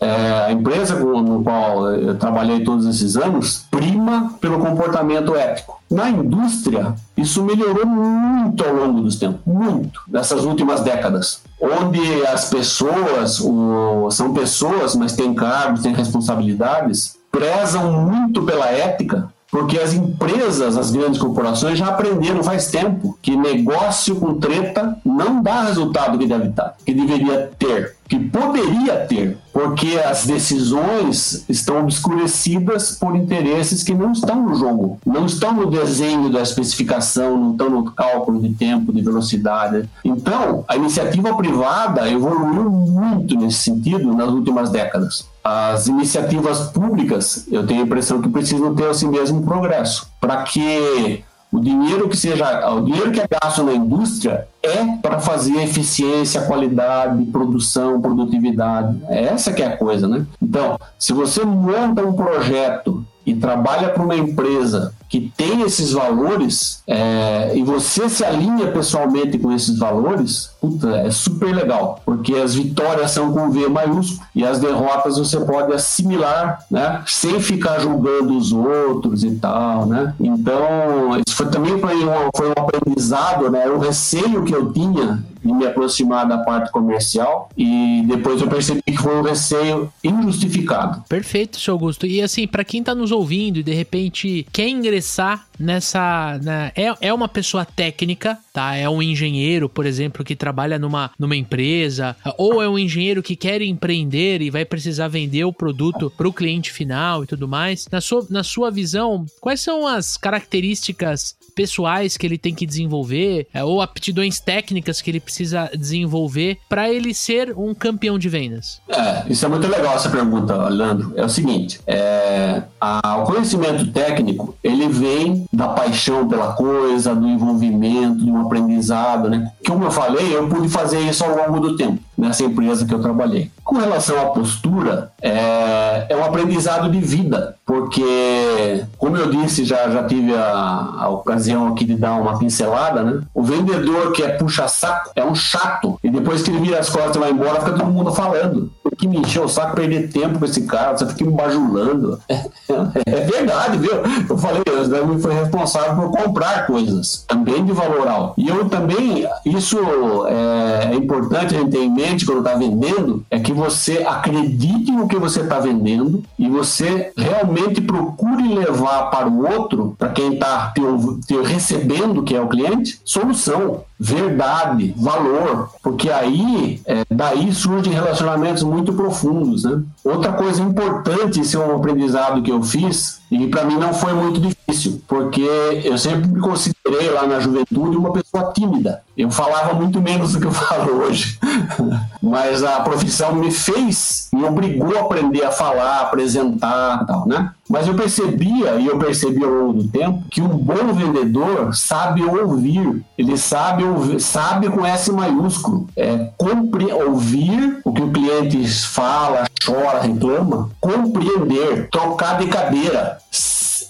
é, a empresa no qual eu trabalhei todos esses anos prima pelo comportamento ético. Na indústria, isso melhorou muito ao longo dos tempos, muito, dessas últimas décadas, onde as pessoas, o, são pessoas, mas têm cargos, têm responsabilidades, prezam muito pela ética porque as empresas, as grandes corporações já aprenderam faz tempo que negócio com treta não dá resultado que deve que deveria ter, que poderia ter, porque as decisões estão obscurecidas por interesses que não estão no jogo, não estão no desenho da especificação, não estão no cálculo de tempo, de velocidade. Então, a iniciativa privada evoluiu muito nesse sentido nas últimas décadas as iniciativas públicas, eu tenho a impressão que precisam ter assim mesmo progresso, para que O dinheiro que seja, o dinheiro que é gasto na indústria é para fazer eficiência, qualidade, produção, produtividade. É essa que é a coisa, né? Então, se você monta um projeto e trabalha para uma empresa que tem esses valores é, e você se alinha pessoalmente com esses valores, puta, é super legal, porque as vitórias são com V maiúsculo e as derrotas você pode assimilar, né, sem ficar julgando os outros e tal, né? Então, isso foi também foi um, foi um aprendizado, né? O receio que eu tinha de me aproximar da parte comercial e depois eu percebi que foi um receio injustificado. Perfeito, seu Augusto. E assim, para quem tá nos ouvindo e de repente quer ingressar nessa. Né, é, é uma pessoa técnica, tá? É um engenheiro, por exemplo, que trabalha numa, numa empresa, ou é um engenheiro que quer empreender e vai precisar vender o produto para o cliente final e tudo mais. Na sua, na sua visão, quais são as características pessoais que ele tem que desenvolver é, ou aptidões técnicas que ele precisa desenvolver para ele ser um campeão de vendas? É, isso é muito legal essa pergunta, Leandro. É o seguinte, é, a, o conhecimento técnico ele vem da paixão pela coisa, do envolvimento, do aprendizado, né? Como eu falei, eu pude fazer isso ao longo do tempo nessa empresa que eu trabalhei. Com relação à postura, é, é um aprendizado de vida, porque, como eu disse, já, já tive a, a ocasião aqui de dar uma pincelada, né? O vendedor que é puxa-saco é um chato, e depois que ele vira as costas e vai embora, fica todo mundo falando. Que me encheu o saco perder tempo com esse cara, você fica me bajulando. É, verdade, viu? Eu falei, eu foi responsável por comprar coisas, também de valor alto. E eu também, isso é, é importante a gente ter em mente quando está vendendo, é que você acredite no que você está vendendo e você realmente procure levar para o outro, para quem está te, te recebendo, que é o cliente, solução verdade, valor, porque aí é, daí surgem relacionamentos muito profundos, né? Outra coisa importante, esse é um aprendizado que eu fiz e para mim não foi muito difícil, porque eu sempre me considerei lá na juventude uma pessoa tímida. Eu falava muito menos do que eu falo hoje, mas a profissão me fez, me obrigou a aprender a falar, apresentar, tal, né? Mas eu percebia, e eu percebi ao longo do tempo, que um bom vendedor sabe ouvir. Ele sabe ouvir, sabe com S maiúsculo. É compre, ouvir o que o cliente fala, chora, reclama, compreender, trocar de cadeira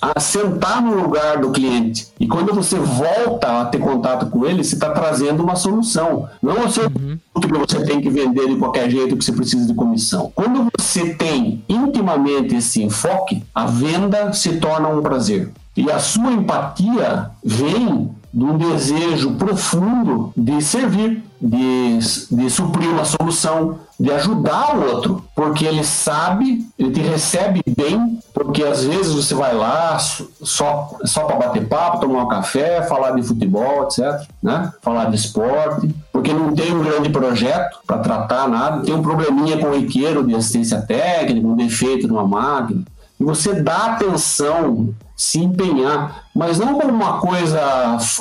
a sentar no lugar do cliente. E quando você volta a ter contato com ele, você está trazendo uma solução. Não o seu uhum. que você tem que vender de qualquer jeito que você precisa de comissão. Quando você tem intimamente esse enfoque, a venda se torna um prazer. E a sua empatia vem de um desejo profundo de servir, de, de suprir uma solução, de ajudar o outro, porque ele sabe, ele te recebe bem, porque às vezes você vai lá só, só para bater papo, tomar um café, falar de futebol, etc., né? falar de esporte, porque não tem um grande projeto para tratar nada, tem um probleminha com o riqueiro de assistência técnica, um defeito numa máquina, e você dá atenção se empenhar, mas não como uma coisa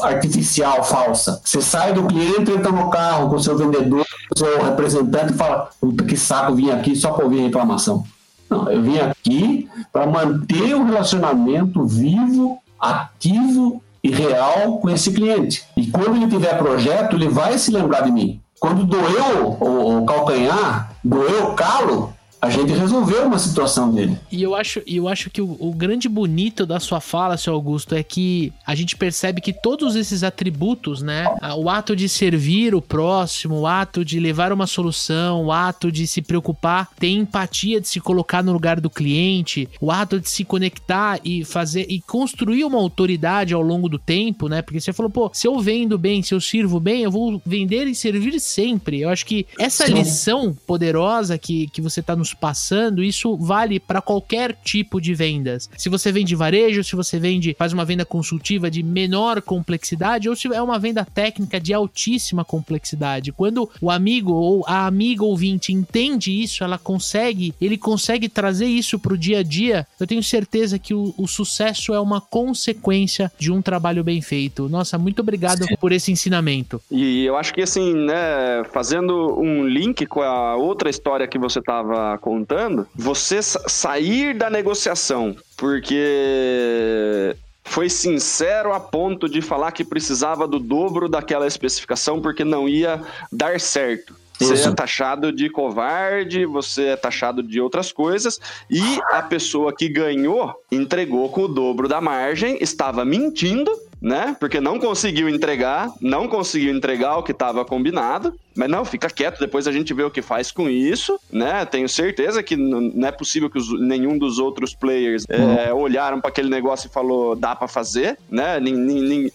artificial, falsa. Você sai do cliente, entra no carro com o seu vendedor, com o seu representante e fala: puta que saco, vim aqui só para ouvir reclamação. Não, eu vim aqui para manter o relacionamento vivo, ativo e real com esse cliente. E quando ele tiver projeto, ele vai se lembrar de mim. Quando doeu o, o calcanhar, doeu o calo, a gente resolveu uma situação dele. E eu acho, eu acho que o, o, grande bonito da sua fala, seu Augusto, é que a gente percebe que todos esses atributos, né? O ato de servir o próximo, o ato de levar uma solução, o ato de se preocupar, ter empatia de se colocar no lugar do cliente, o ato de se conectar e fazer e construir uma autoridade ao longo do tempo, né? Porque você falou, pô, se eu vendo bem, se eu sirvo bem, eu vou vender e servir sempre. Eu acho que essa Sim. lição poderosa que, que você tá nos passando, isso vale para qualquer tipo de vendas. Se você vende varejo, se você vende, faz uma venda consultiva de menor complexidade, ou se é uma venda técnica de altíssima complexidade. Quando o amigo ou a amiga ouvinte entende isso, ela consegue, ele consegue trazer isso pro dia a dia. Eu tenho certeza que o, o sucesso é uma consequência de um trabalho bem feito. Nossa, muito obrigado Sim. por esse ensinamento. E eu acho que assim, né, fazendo um link com a outra história que você estava contando, você sair da negociação, porque foi sincero a ponto de falar que precisava do dobro daquela especificação porque não ia dar certo. Você Isso. é taxado de covarde, você é taxado de outras coisas, e a pessoa que ganhou entregou com o dobro da margem, estava mentindo, né? Porque não conseguiu entregar, não conseguiu entregar o que estava combinado. Mas não, fica quieto, depois a gente vê o que faz com isso, né? Tenho certeza que não é possível que os, nenhum dos outros players uhum. é, olharam para aquele negócio e falou, dá para fazer, né? Nem, nem, nem,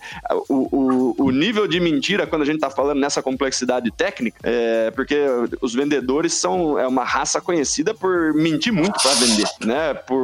o, o, o, nível de mentira, quando a gente tá falando nessa complexidade técnica, é porque os vendedores são é uma raça conhecida por mentir muito para vender, né? Por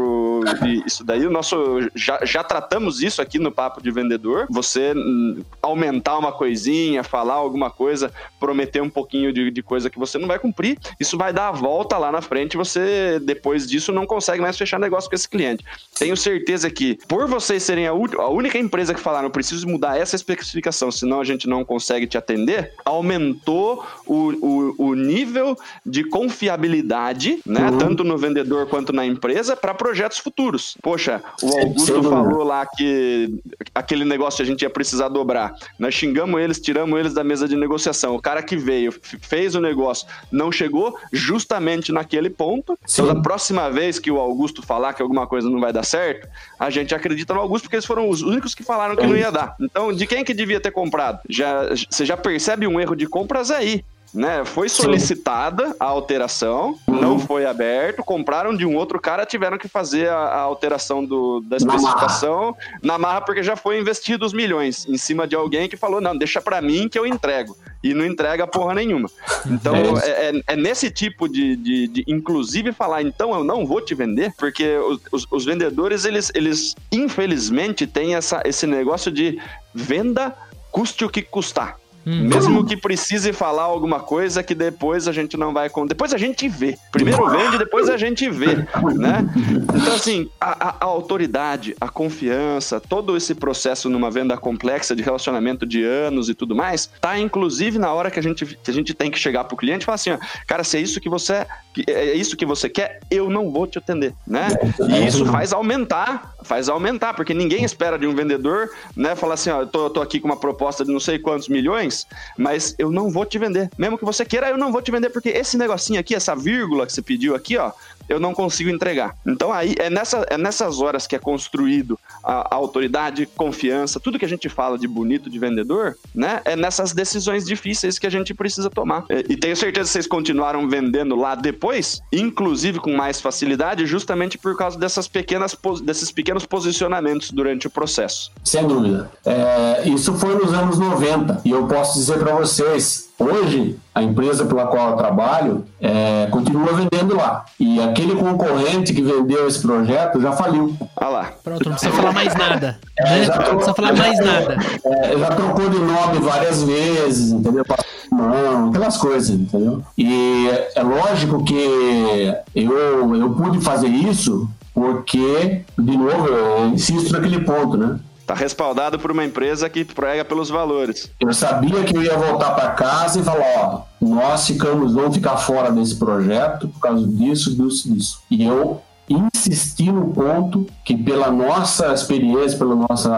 isso daí, o nosso já, já tratamos isso aqui no papo de vendedor. Você hum, aumentar uma coisinha, falar alguma coisa, prometer um um pouquinho de, de coisa que você não vai cumprir, isso vai dar a volta lá na frente, você depois disso não consegue mais fechar negócio com esse cliente. Tenho certeza que por vocês serem a, a única empresa que falaram, preciso mudar essa especificação, senão a gente não consegue te atender, aumentou o, o, o nível de confiabilidade, né, uhum. tanto no vendedor quanto na empresa, para projetos futuros. Poxa, o Augusto falou lá que aquele negócio a gente ia precisar dobrar. Nós xingamos eles, tiramos eles da mesa de negociação. O cara que veio veio, fez o negócio, não chegou justamente naquele ponto. Sim. Então, da próxima vez que o Augusto falar que alguma coisa não vai dar certo, a gente acredita no Augusto porque eles foram os únicos que falaram que não ia dar. Então, de quem que devia ter comprado? Já, você já percebe um erro de compras aí né? Foi solicitada a alteração, uhum. não foi aberto, compraram de um outro cara, tiveram que fazer a, a alteração do, da especificação na marra. na marra. porque já foi investido os milhões em cima de alguém que falou, não, deixa para mim que eu entrego. E não entrega porra nenhuma. Então, é, é, é nesse tipo de, de, de, inclusive, falar, então eu não vou te vender, porque os, os, os vendedores, eles, eles infelizmente têm essa, esse negócio de venda custe o que custar. Hum. Mesmo que precise falar alguma coisa que depois a gente não vai. Depois a gente vê. Primeiro vende, depois a gente vê. Né? Então, assim, a, a, a autoridade, a confiança, todo esse processo numa venda complexa de relacionamento de anos e tudo mais, tá inclusive na hora que a gente, que a gente tem que chegar pro cliente e falar assim: ó, cara, se é isso que você é isso que você quer, eu não vou te atender, né? E isso faz aumentar, faz aumentar, porque ninguém espera de um vendedor, né, falar assim, ó, eu tô, tô aqui com uma proposta de não sei quantos milhões, mas eu não vou te vender. Mesmo que você queira, eu não vou te vender, porque esse negocinho aqui, essa vírgula que você pediu aqui, ó, eu não consigo entregar. Então aí é, nessa, é nessas horas que é construído a, a, autoridade, confiança, tudo que a gente fala de bonito de vendedor, né? É nessas decisões difíceis que a gente precisa tomar. E, e tenho certeza que vocês continuaram vendendo lá depois, inclusive com mais facilidade, justamente por causa dessas pequenas, desses pequenos posicionamentos durante o processo. Sem dúvida. É, isso foi nos anos 90 e eu posso dizer para vocês Hoje, a empresa pela qual eu trabalho é, continua vendendo lá. E aquele concorrente que vendeu esse projeto já faliu. Ah lá. Pronto, não precisa falar mais nada. É, né? não precisa falar mais nada. É, já trocou de nome várias vezes, entendeu? Não, aquelas coisas, entendeu? E é lógico que eu, eu pude fazer isso porque, de novo, eu insisto naquele ponto, né? Tá respaldado por uma empresa que prega pelos valores. Eu sabia que eu ia voltar para casa e falar, ó, nós ficamos, vamos ficar fora desse projeto por causa disso, disso, disso. E eu insisti no ponto que pela nossa experiência, pelo nosso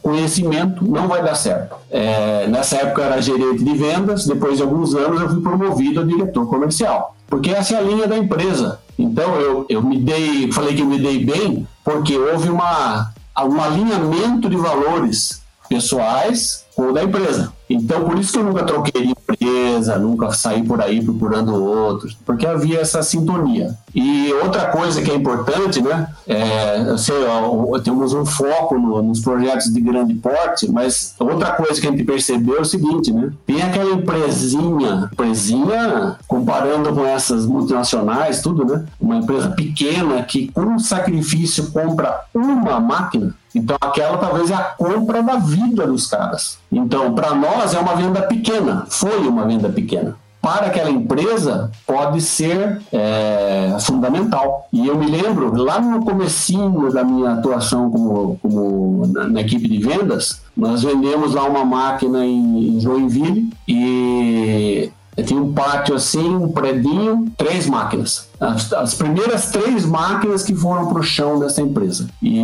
conhecimento, não vai dar certo. É, nessa época eu era gerente de vendas, depois de alguns anos eu fui promovido a diretor comercial. Porque essa é a linha da empresa. Então eu, eu me dei, falei que eu me dei bem, porque houve uma um alinhamento de valores pessoais com o da empresa. Então, por isso que eu nunca troquei empresa, nunca saí por aí procurando outros, porque havia essa sintonia. E outra coisa que é importante, né? É, sei, ó, temos um foco no, nos projetos de grande porte, mas outra coisa que a gente percebeu é o seguinte, né? Tem aquela empresinha, empresinha, comparando com essas multinacionais, tudo, né? Uma empresa pequena que, com sacrifício, compra uma máquina. Então, aquela talvez é a compra da vida dos caras. Então, para nós é uma venda pequena, foi uma venda pequena. Para aquela empresa pode ser é, fundamental. E eu me lembro, lá no comecinho da minha atuação como, como na, na, equipe de vendas, nós vendemos lá uma máquina em, em Joinville e tinha um pátio assim, um predinho, três máquinas. As, as primeiras três máquinas que foram para o chão dessa empresa. E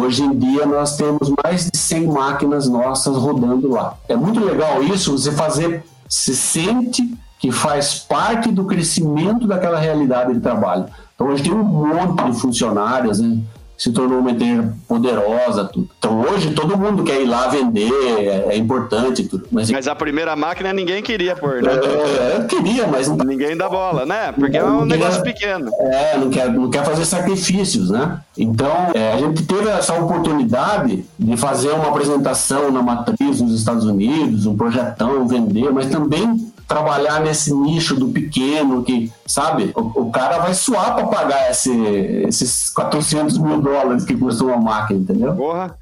hoje em dia nós temos mais de 100 máquinas nossas rodando lá. É muito legal isso, você fazer, se sente que faz parte do crescimento daquela realidade de trabalho. Então hoje tem um monte de funcionários, né? Se tornou uma igreja poderosa. Tudo. Então hoje todo mundo quer ir lá vender, é, é importante. Tudo. Mas, mas, a primeira máquina ninguém queria pôr, né? É, é queria, mas não... ninguém dá bola, né? Porque é um negócio pequeno. É, não quer, não quer fazer sacrifícios, né? Então é, a gente teve essa oportunidade de fazer uma apresentação na matriz nos Estados Unidos, um projetão, vender, mas também trabalhar nesse nicho do pequeno, que, sabe, o, o cara vai suar para pagar esse, esses 400 mil dólares que custa uma máquina, entendeu? Porra.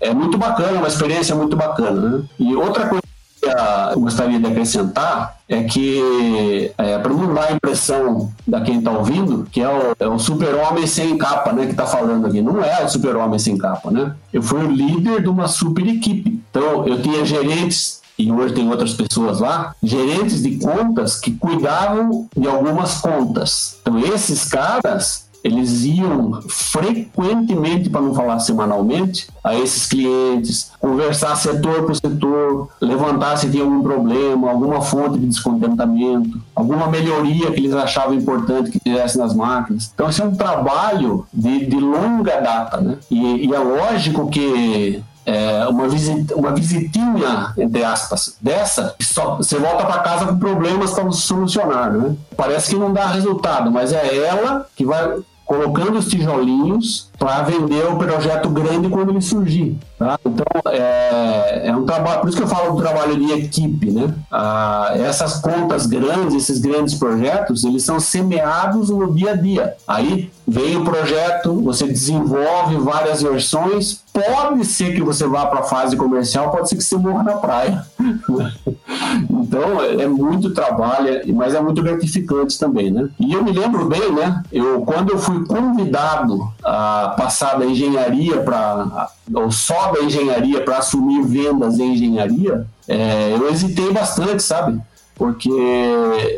É muito bacana, uma experiência muito bacana, né? E outra coisa que eu gostaria de acrescentar é que, é, para não dar a impressão da quem está ouvindo, que é o, é o super-homem sem capa, né, que está falando aqui. Não é o super-homem sem capa, né? Eu fui o líder de uma super equipe. Então, eu tinha gerentes e hoje tem outras pessoas lá, gerentes de contas que cuidavam de algumas contas. Então, esses caras eles iam frequentemente, para não falar semanalmente, a esses clientes, conversar setor por setor, levantar se tinha algum problema, alguma fonte de descontentamento, alguma melhoria que eles achavam importante que tivesse nas máquinas. Então, esse é um trabalho de, de longa data, né? E, e é lógico que é, uma, visita, uma visitinha, entre aspas, dessa, só, você volta para casa com problemas para solucionar, né? Parece que não dá resultado, mas é ela que vai colocando os tijolinhos para vender o projeto grande quando ele surgir. Tá? Então, é, é, um trabalho, por isso que eu falo do trabalho de equipe. Né? Ah, essas contas grandes, esses grandes projetos, eles são semeados no dia a dia. Aí vem o projeto, você desenvolve várias versões, pode ser que você vá para a fase comercial, pode ser que você morra na praia. então, é muito trabalho, mas é muito gratificante também. Né? E eu me lembro bem, né? eu, quando eu fui convidado a passar da engenharia para ou só da engenharia para assumir vendas em engenharia, é, eu hesitei bastante, sabe? Porque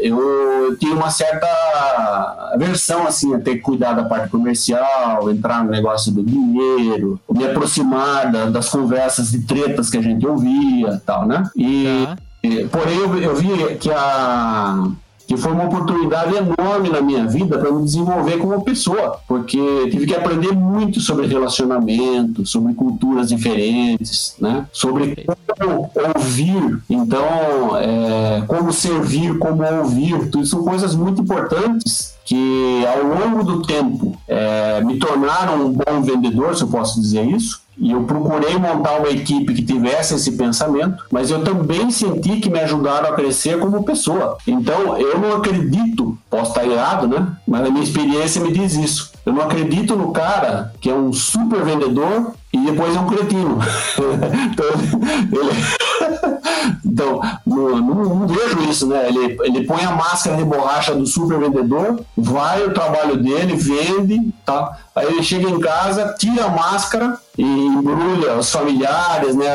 eu tinha uma certa aversão assim a ter que cuidar da parte comercial, entrar no negócio do dinheiro, me aproximar da, das conversas de tretas que a gente ouvia, tal, né? E, uhum. e porém eu, eu vi que a que foi uma oportunidade enorme na minha vida para me desenvolver como pessoa, porque tive que aprender muito sobre relacionamento, sobre culturas diferentes, né? sobre como ouvir, então, é, como servir, como ouvir, tudo são coisas muito importantes que ao longo do tempo é, me tornaram um bom vendedor, se eu posso dizer isso, e eu procurei montar uma equipe que tivesse esse pensamento, mas eu também senti que me ajudaram a crescer como pessoa. Então, eu não acredito, posso estar errado, né? Mas a minha experiência me diz isso. Eu não acredito no cara que é um super vendedor e depois é um cretino. então, ele... então não, não, não, vejo isso, né? Ele, ele põe a máscara de borracha do super vendedor, vai o trabalho dele, vende, tá? Aí ele chega em casa, tira a máscara e embrulha os familiares, né?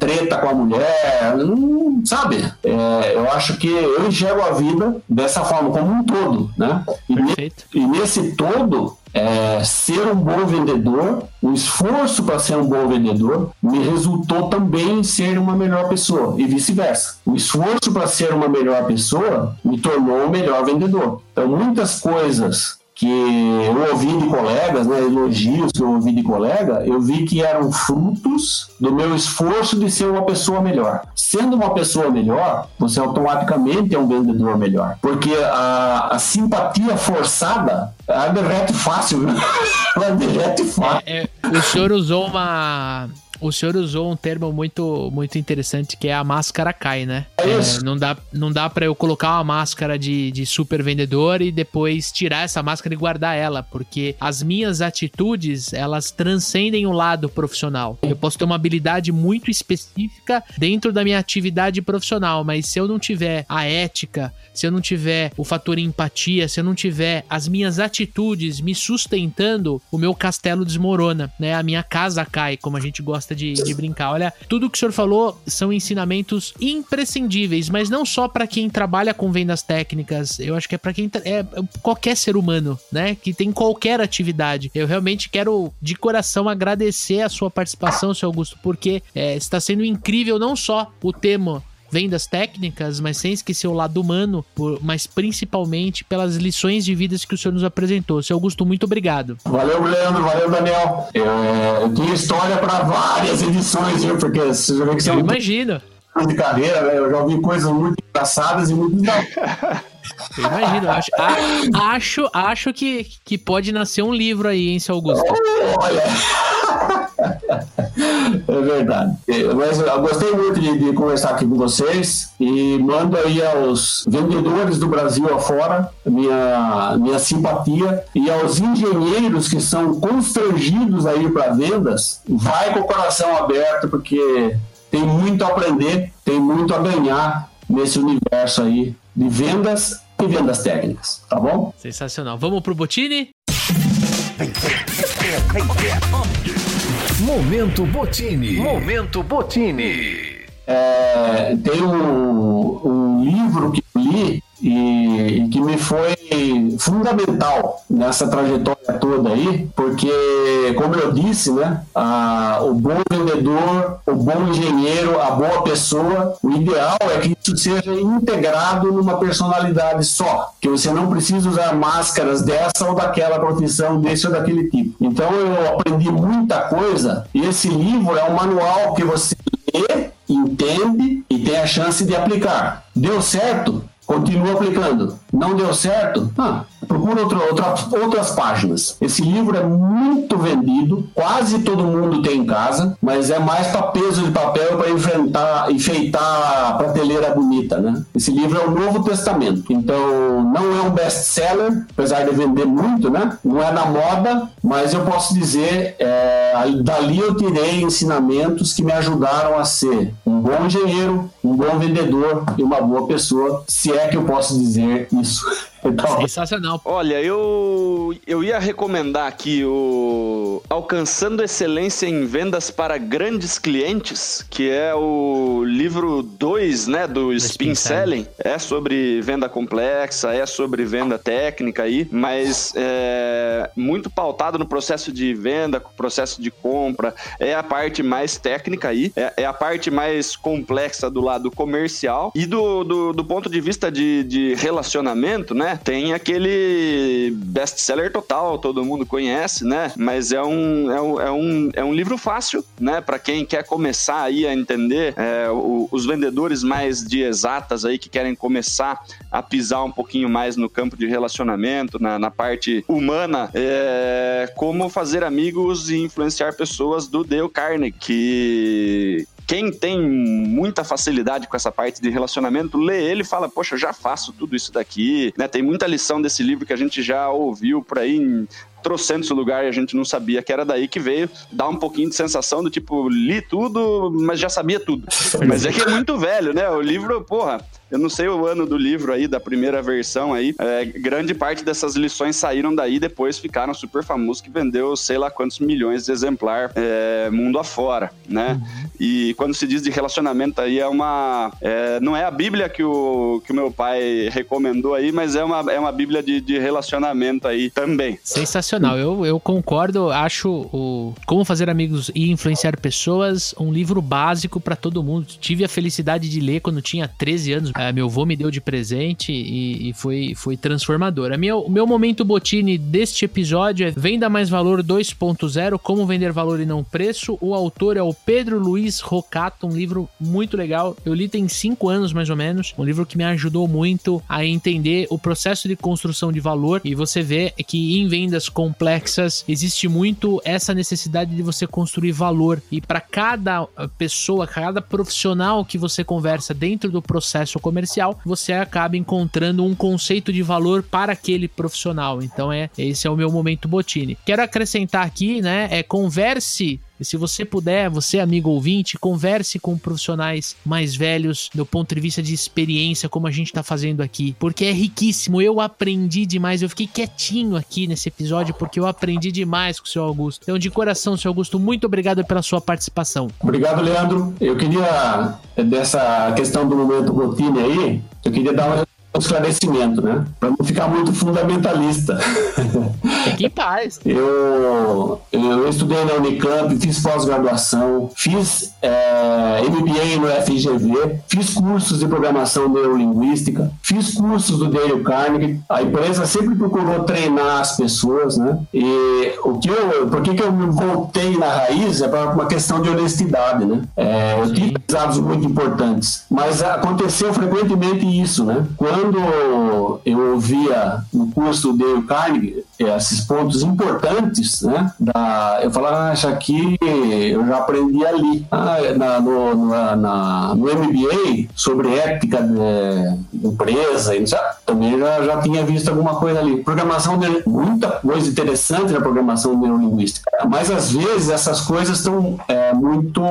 Treta com a mulher, não, sabe? É, eu acho que eu enxergo a vida dessa forma, como um todo, né? E, Perfeito. e nesse todo, é, ser um bom vendedor, o esforço para ser um bom vendedor, me resultou também em ser uma melhor pessoa e vice-versa. O esforço para ser uma melhor pessoa me tornou um melhor vendedor. Então, muitas coisas que eu ouvi de colegas, né, elogios que eu ouvi de colega, eu vi que eram frutos do meu esforço de ser uma pessoa melhor. Sendo uma pessoa melhor, você automaticamente é um vendedor melhor. Porque a, a simpatia forçada, ela derrete fácil, ela derrete fácil. É, é, o senhor usou uma o senhor usou um termo muito, muito interessante que é a máscara cai, né? É, não dá, não dá para eu colocar uma máscara de, de super vendedor e depois tirar essa máscara e guardar ela, porque as minhas atitudes elas transcendem o lado profissional. Eu posso ter uma habilidade muito específica dentro da minha atividade profissional, mas se eu não tiver a ética, se eu não tiver o fator empatia, se eu não tiver as minhas atitudes me sustentando, o meu castelo desmorona, né? A minha casa cai, como a gente gosta gosta de, de brincar. Olha, tudo que o senhor falou são ensinamentos imprescindíveis, mas não só para quem trabalha com vendas técnicas, eu acho que é para quem é qualquer ser humano, né, que tem qualquer atividade. Eu realmente quero de coração agradecer a sua participação, seu Augusto, porque é, está sendo incrível não só o tema vendas técnicas, mas sem esquecer o lado humano, por, mas principalmente pelas lições de vidas que o senhor nos apresentou. Seu Augusto, muito obrigado. Valeu, Leandro, valeu, Daniel. Eu, eu tenho história para várias edições, viu? Porque você já vê que você eu imagino. De carreira, né? Eu já ouvi coisas muito engraçadas e muito. Eu imagino, acho, acho, acho que, que pode nascer um livro aí, hein, seu Augusto? Olha. É verdade. Mas eu gostei muito de, de, conversar aqui com vocês e mando aí aos vendedores do Brasil afora minha, minha simpatia e aos engenheiros que são constrangidos a ir para vendas, vai com o coração aberto porque tem muito a aprender, tem muito a ganhar nesse universo aí de vendas e vendas técnicas, tá bom? Sensacional. Vamos pro Botini? Momento Botini. Momento Botini. É, tem um, um livro que li e, e, que me foi fundamental nessa trajetória toda aí, porque, como eu disse, né, a, o bom vendedor, o bom engenheiro, a boa pessoa, o ideal é que isso seja integrado numa personalidade só, que você não precisa usar máscaras dessa ou daquela profissão, desse ou daquele tipo. Então eu aprendi muita coisa e esse livro é um manual que você lê, entende e tem a chance de aplicar. Deu certo? Continua aplicando. Não deu certo? Ah, procura outro, outra, outras páginas. Esse livro é muito vendido, quase todo mundo tem em casa, mas é mais para peso de papel para enfrentar, enfeitar a prateleira bonita, né? Esse livro é o Novo Testamento. Então, não é um best-seller, apesar de vender muito, né? Não é na moda, mas eu posso dizer, é, dali eu tirei ensinamentos que me ajudaram a ser um bom engenheiro, um bom vendedor e uma boa pessoa, se é que eu posso dizer isso. isso. Então, Sensacional. Olha, eu, eu ia recomendar aqui o Alcançando Excelência em Vendas para Grandes Clientes, que é o livro 2, né, do Spin, Spin Selling. É sobre venda complexa, é sobre venda técnica aí, mas é muito pautado no processo de venda, processo de compra, é a parte mais técnica aí, é, é a parte mais complexa do lado comercial e do, do, do ponto de vista de, de relacionamento, né, tem aquele best-seller total, todo mundo conhece, né? Mas é um, é um, é um, é um livro fácil, né? Para quem quer começar aí a entender é, o, os vendedores mais de exatas aí que querem começar a pisar um pouquinho mais no campo de relacionamento, na, na parte humana, é, como fazer amigos e influenciar pessoas do Dale Carnegie, que quem tem muita facilidade com essa parte de relacionamento, lê ele e fala, poxa, eu já faço tudo isso daqui, né? Tem muita lição desse livro que a gente já ouviu por aí em trocentos lugar e a gente não sabia que era daí que veio, dá um pouquinho de sensação do tipo, li tudo, mas já sabia tudo. Mas é que é muito velho, né? O livro, porra, eu não sei o ano do livro aí, da primeira versão aí. É, grande parte dessas lições saíram daí, depois ficaram super famosos, que vendeu sei lá quantos milhões de exemplar é, mundo afora, né? Uhum. E quando se diz de relacionamento aí, é uma. É, não é a Bíblia que o, que o meu pai recomendou aí, mas é uma, é uma Bíblia de, de relacionamento aí também. Sensacional, eu, eu concordo, acho o Como Fazer Amigos e Influenciar Pessoas um livro básico para todo mundo. Tive a felicidade de ler quando tinha 13 anos é, meu avô me deu de presente e, e foi, foi transformador. A minha, o meu momento botine deste episódio é Venda Mais Valor 2.0, Como Vender Valor e Não Preço. O autor é o Pedro Luiz Rocato, um livro muito legal. Eu li tem cinco anos, mais ou menos. Um livro que me ajudou muito a entender o processo de construção de valor. E você vê que em vendas complexas existe muito essa necessidade de você construir valor. E para cada pessoa, cada profissional que você conversa dentro do processo comercial, você acaba encontrando um conceito de valor para aquele profissional. Então é esse é o meu momento Botini. Quero acrescentar aqui, né, é converse E se você puder, você, amigo ouvinte, converse com profissionais mais velhos do ponto de vista de experiência, como a gente tá fazendo aqui. Porque é riquíssimo. Eu aprendi demais. Eu fiquei quietinho aqui nesse episódio porque eu aprendi demais com o seu Augusto. Então, de coração, seu Augusto, muito obrigado pela sua participação. Obrigado, Leandro. Eu queria, dessa questão do momento rotina aí, eu queria dar uma esclarecimento, né? Para não ficar muito fundamentalista. Fique em paz. Eu, eu estudei na Unicamp, fiz pós-graduação, fiz é, MBA no FGV, fiz cursos de programação neurolinguística, fiz cursos do Dale Carnegie. A empresa sempre procurou treinar as pessoas, né? E o que eu, por que, que eu me voltei na raiz é para uma questão de honestidade, né? É, eu tive dados muito importantes, mas aconteceu frequentemente isso, né? Quando quando eu ouvia no curso do Dale Carnegie esses pontos importantes, né? Da, eu falava, ah, isso aqui eu já aprendi ali. Ah, na, no, na, na, no MBA, sobre ética de, empresa, já, também já, já tinha visto alguma coisa ali. Programação, de, muita coisa interessante na programação neurolinguística, mas às vezes essas coisas estão é, muito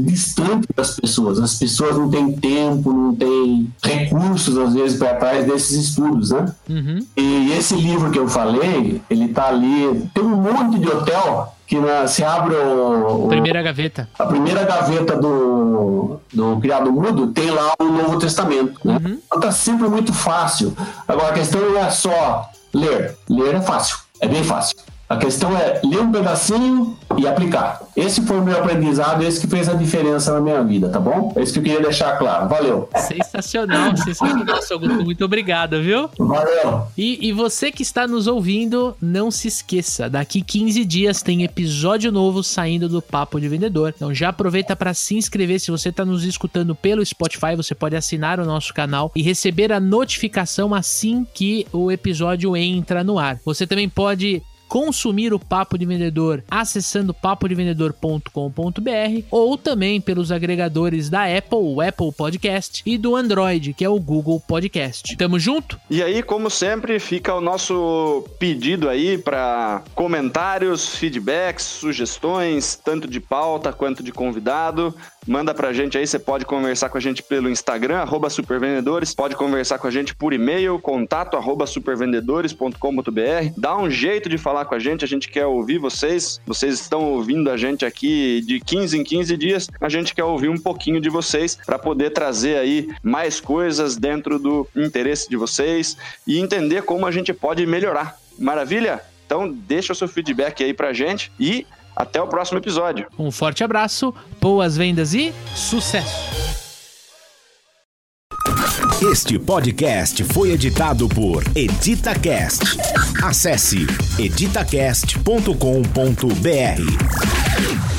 distantes das pessoas. As pessoas não têm tempo, não têm recursos, às vezes, para trás desses estudos, né? Uhum. E esse livro que eu falei, ele tá ali, tem um monte de hotel que na, se abre o, primeira gaveta. A primeira gaveta do, do Criado Mudo tem lá o Novo Testamento, né? Uhum. Então tá sempre muito fácil. Agora a questão não é só ler. Ler é fácil, é bem fácil. A questão é ler um pedacinho e aplicar. Esse foi o meu aprendizado, esse que fez a diferença na minha vida, tá bom? É isso que eu queria deixar claro. Valeu. Sensacional, sensacional, seu Augusto. Muito obrigado, viu? Valeu. E, e você que está nos ouvindo, não se esqueça, daqui 15 dias tem episódio novo saindo do Papo de Vendedor. Então já aproveita para se inscrever. Se você está nos escutando pelo Spotify, você pode assinar o nosso canal e receber a notificação assim que o episódio entra no ar. Você também pode consumir o Papo de Vendedor acessando papodevendedor.com.br ou também pelos agregadores da Apple, o Apple Podcast, e do Android, que é o Google Podcast. Tamo junto? E aí, como sempre, fica o nosso pedido aí para comentários, feedbacks, sugestões, tanto de pauta quanto de convidado. Manda pra gente aí, você pode conversar com a gente pelo Instagram, arroba supervendedores, pode conversar com a gente por e-mail, contato arroba supervendedores.com.br. Dá um jeito de falar com a gente, a gente quer ouvir vocês. Vocês estão ouvindo a gente aqui de 15 em 15 dias, a gente quer ouvir um pouquinho de vocês para poder trazer aí mais coisas dentro do interesse de vocês e entender como a gente pode melhorar. Maravilha? Então deixa o seu feedback aí pra gente e até o próximo episódio. Um forte abraço, boas vendas e sucesso! Este podcast foi editado por EditaCast. Acesse editacast.com.br.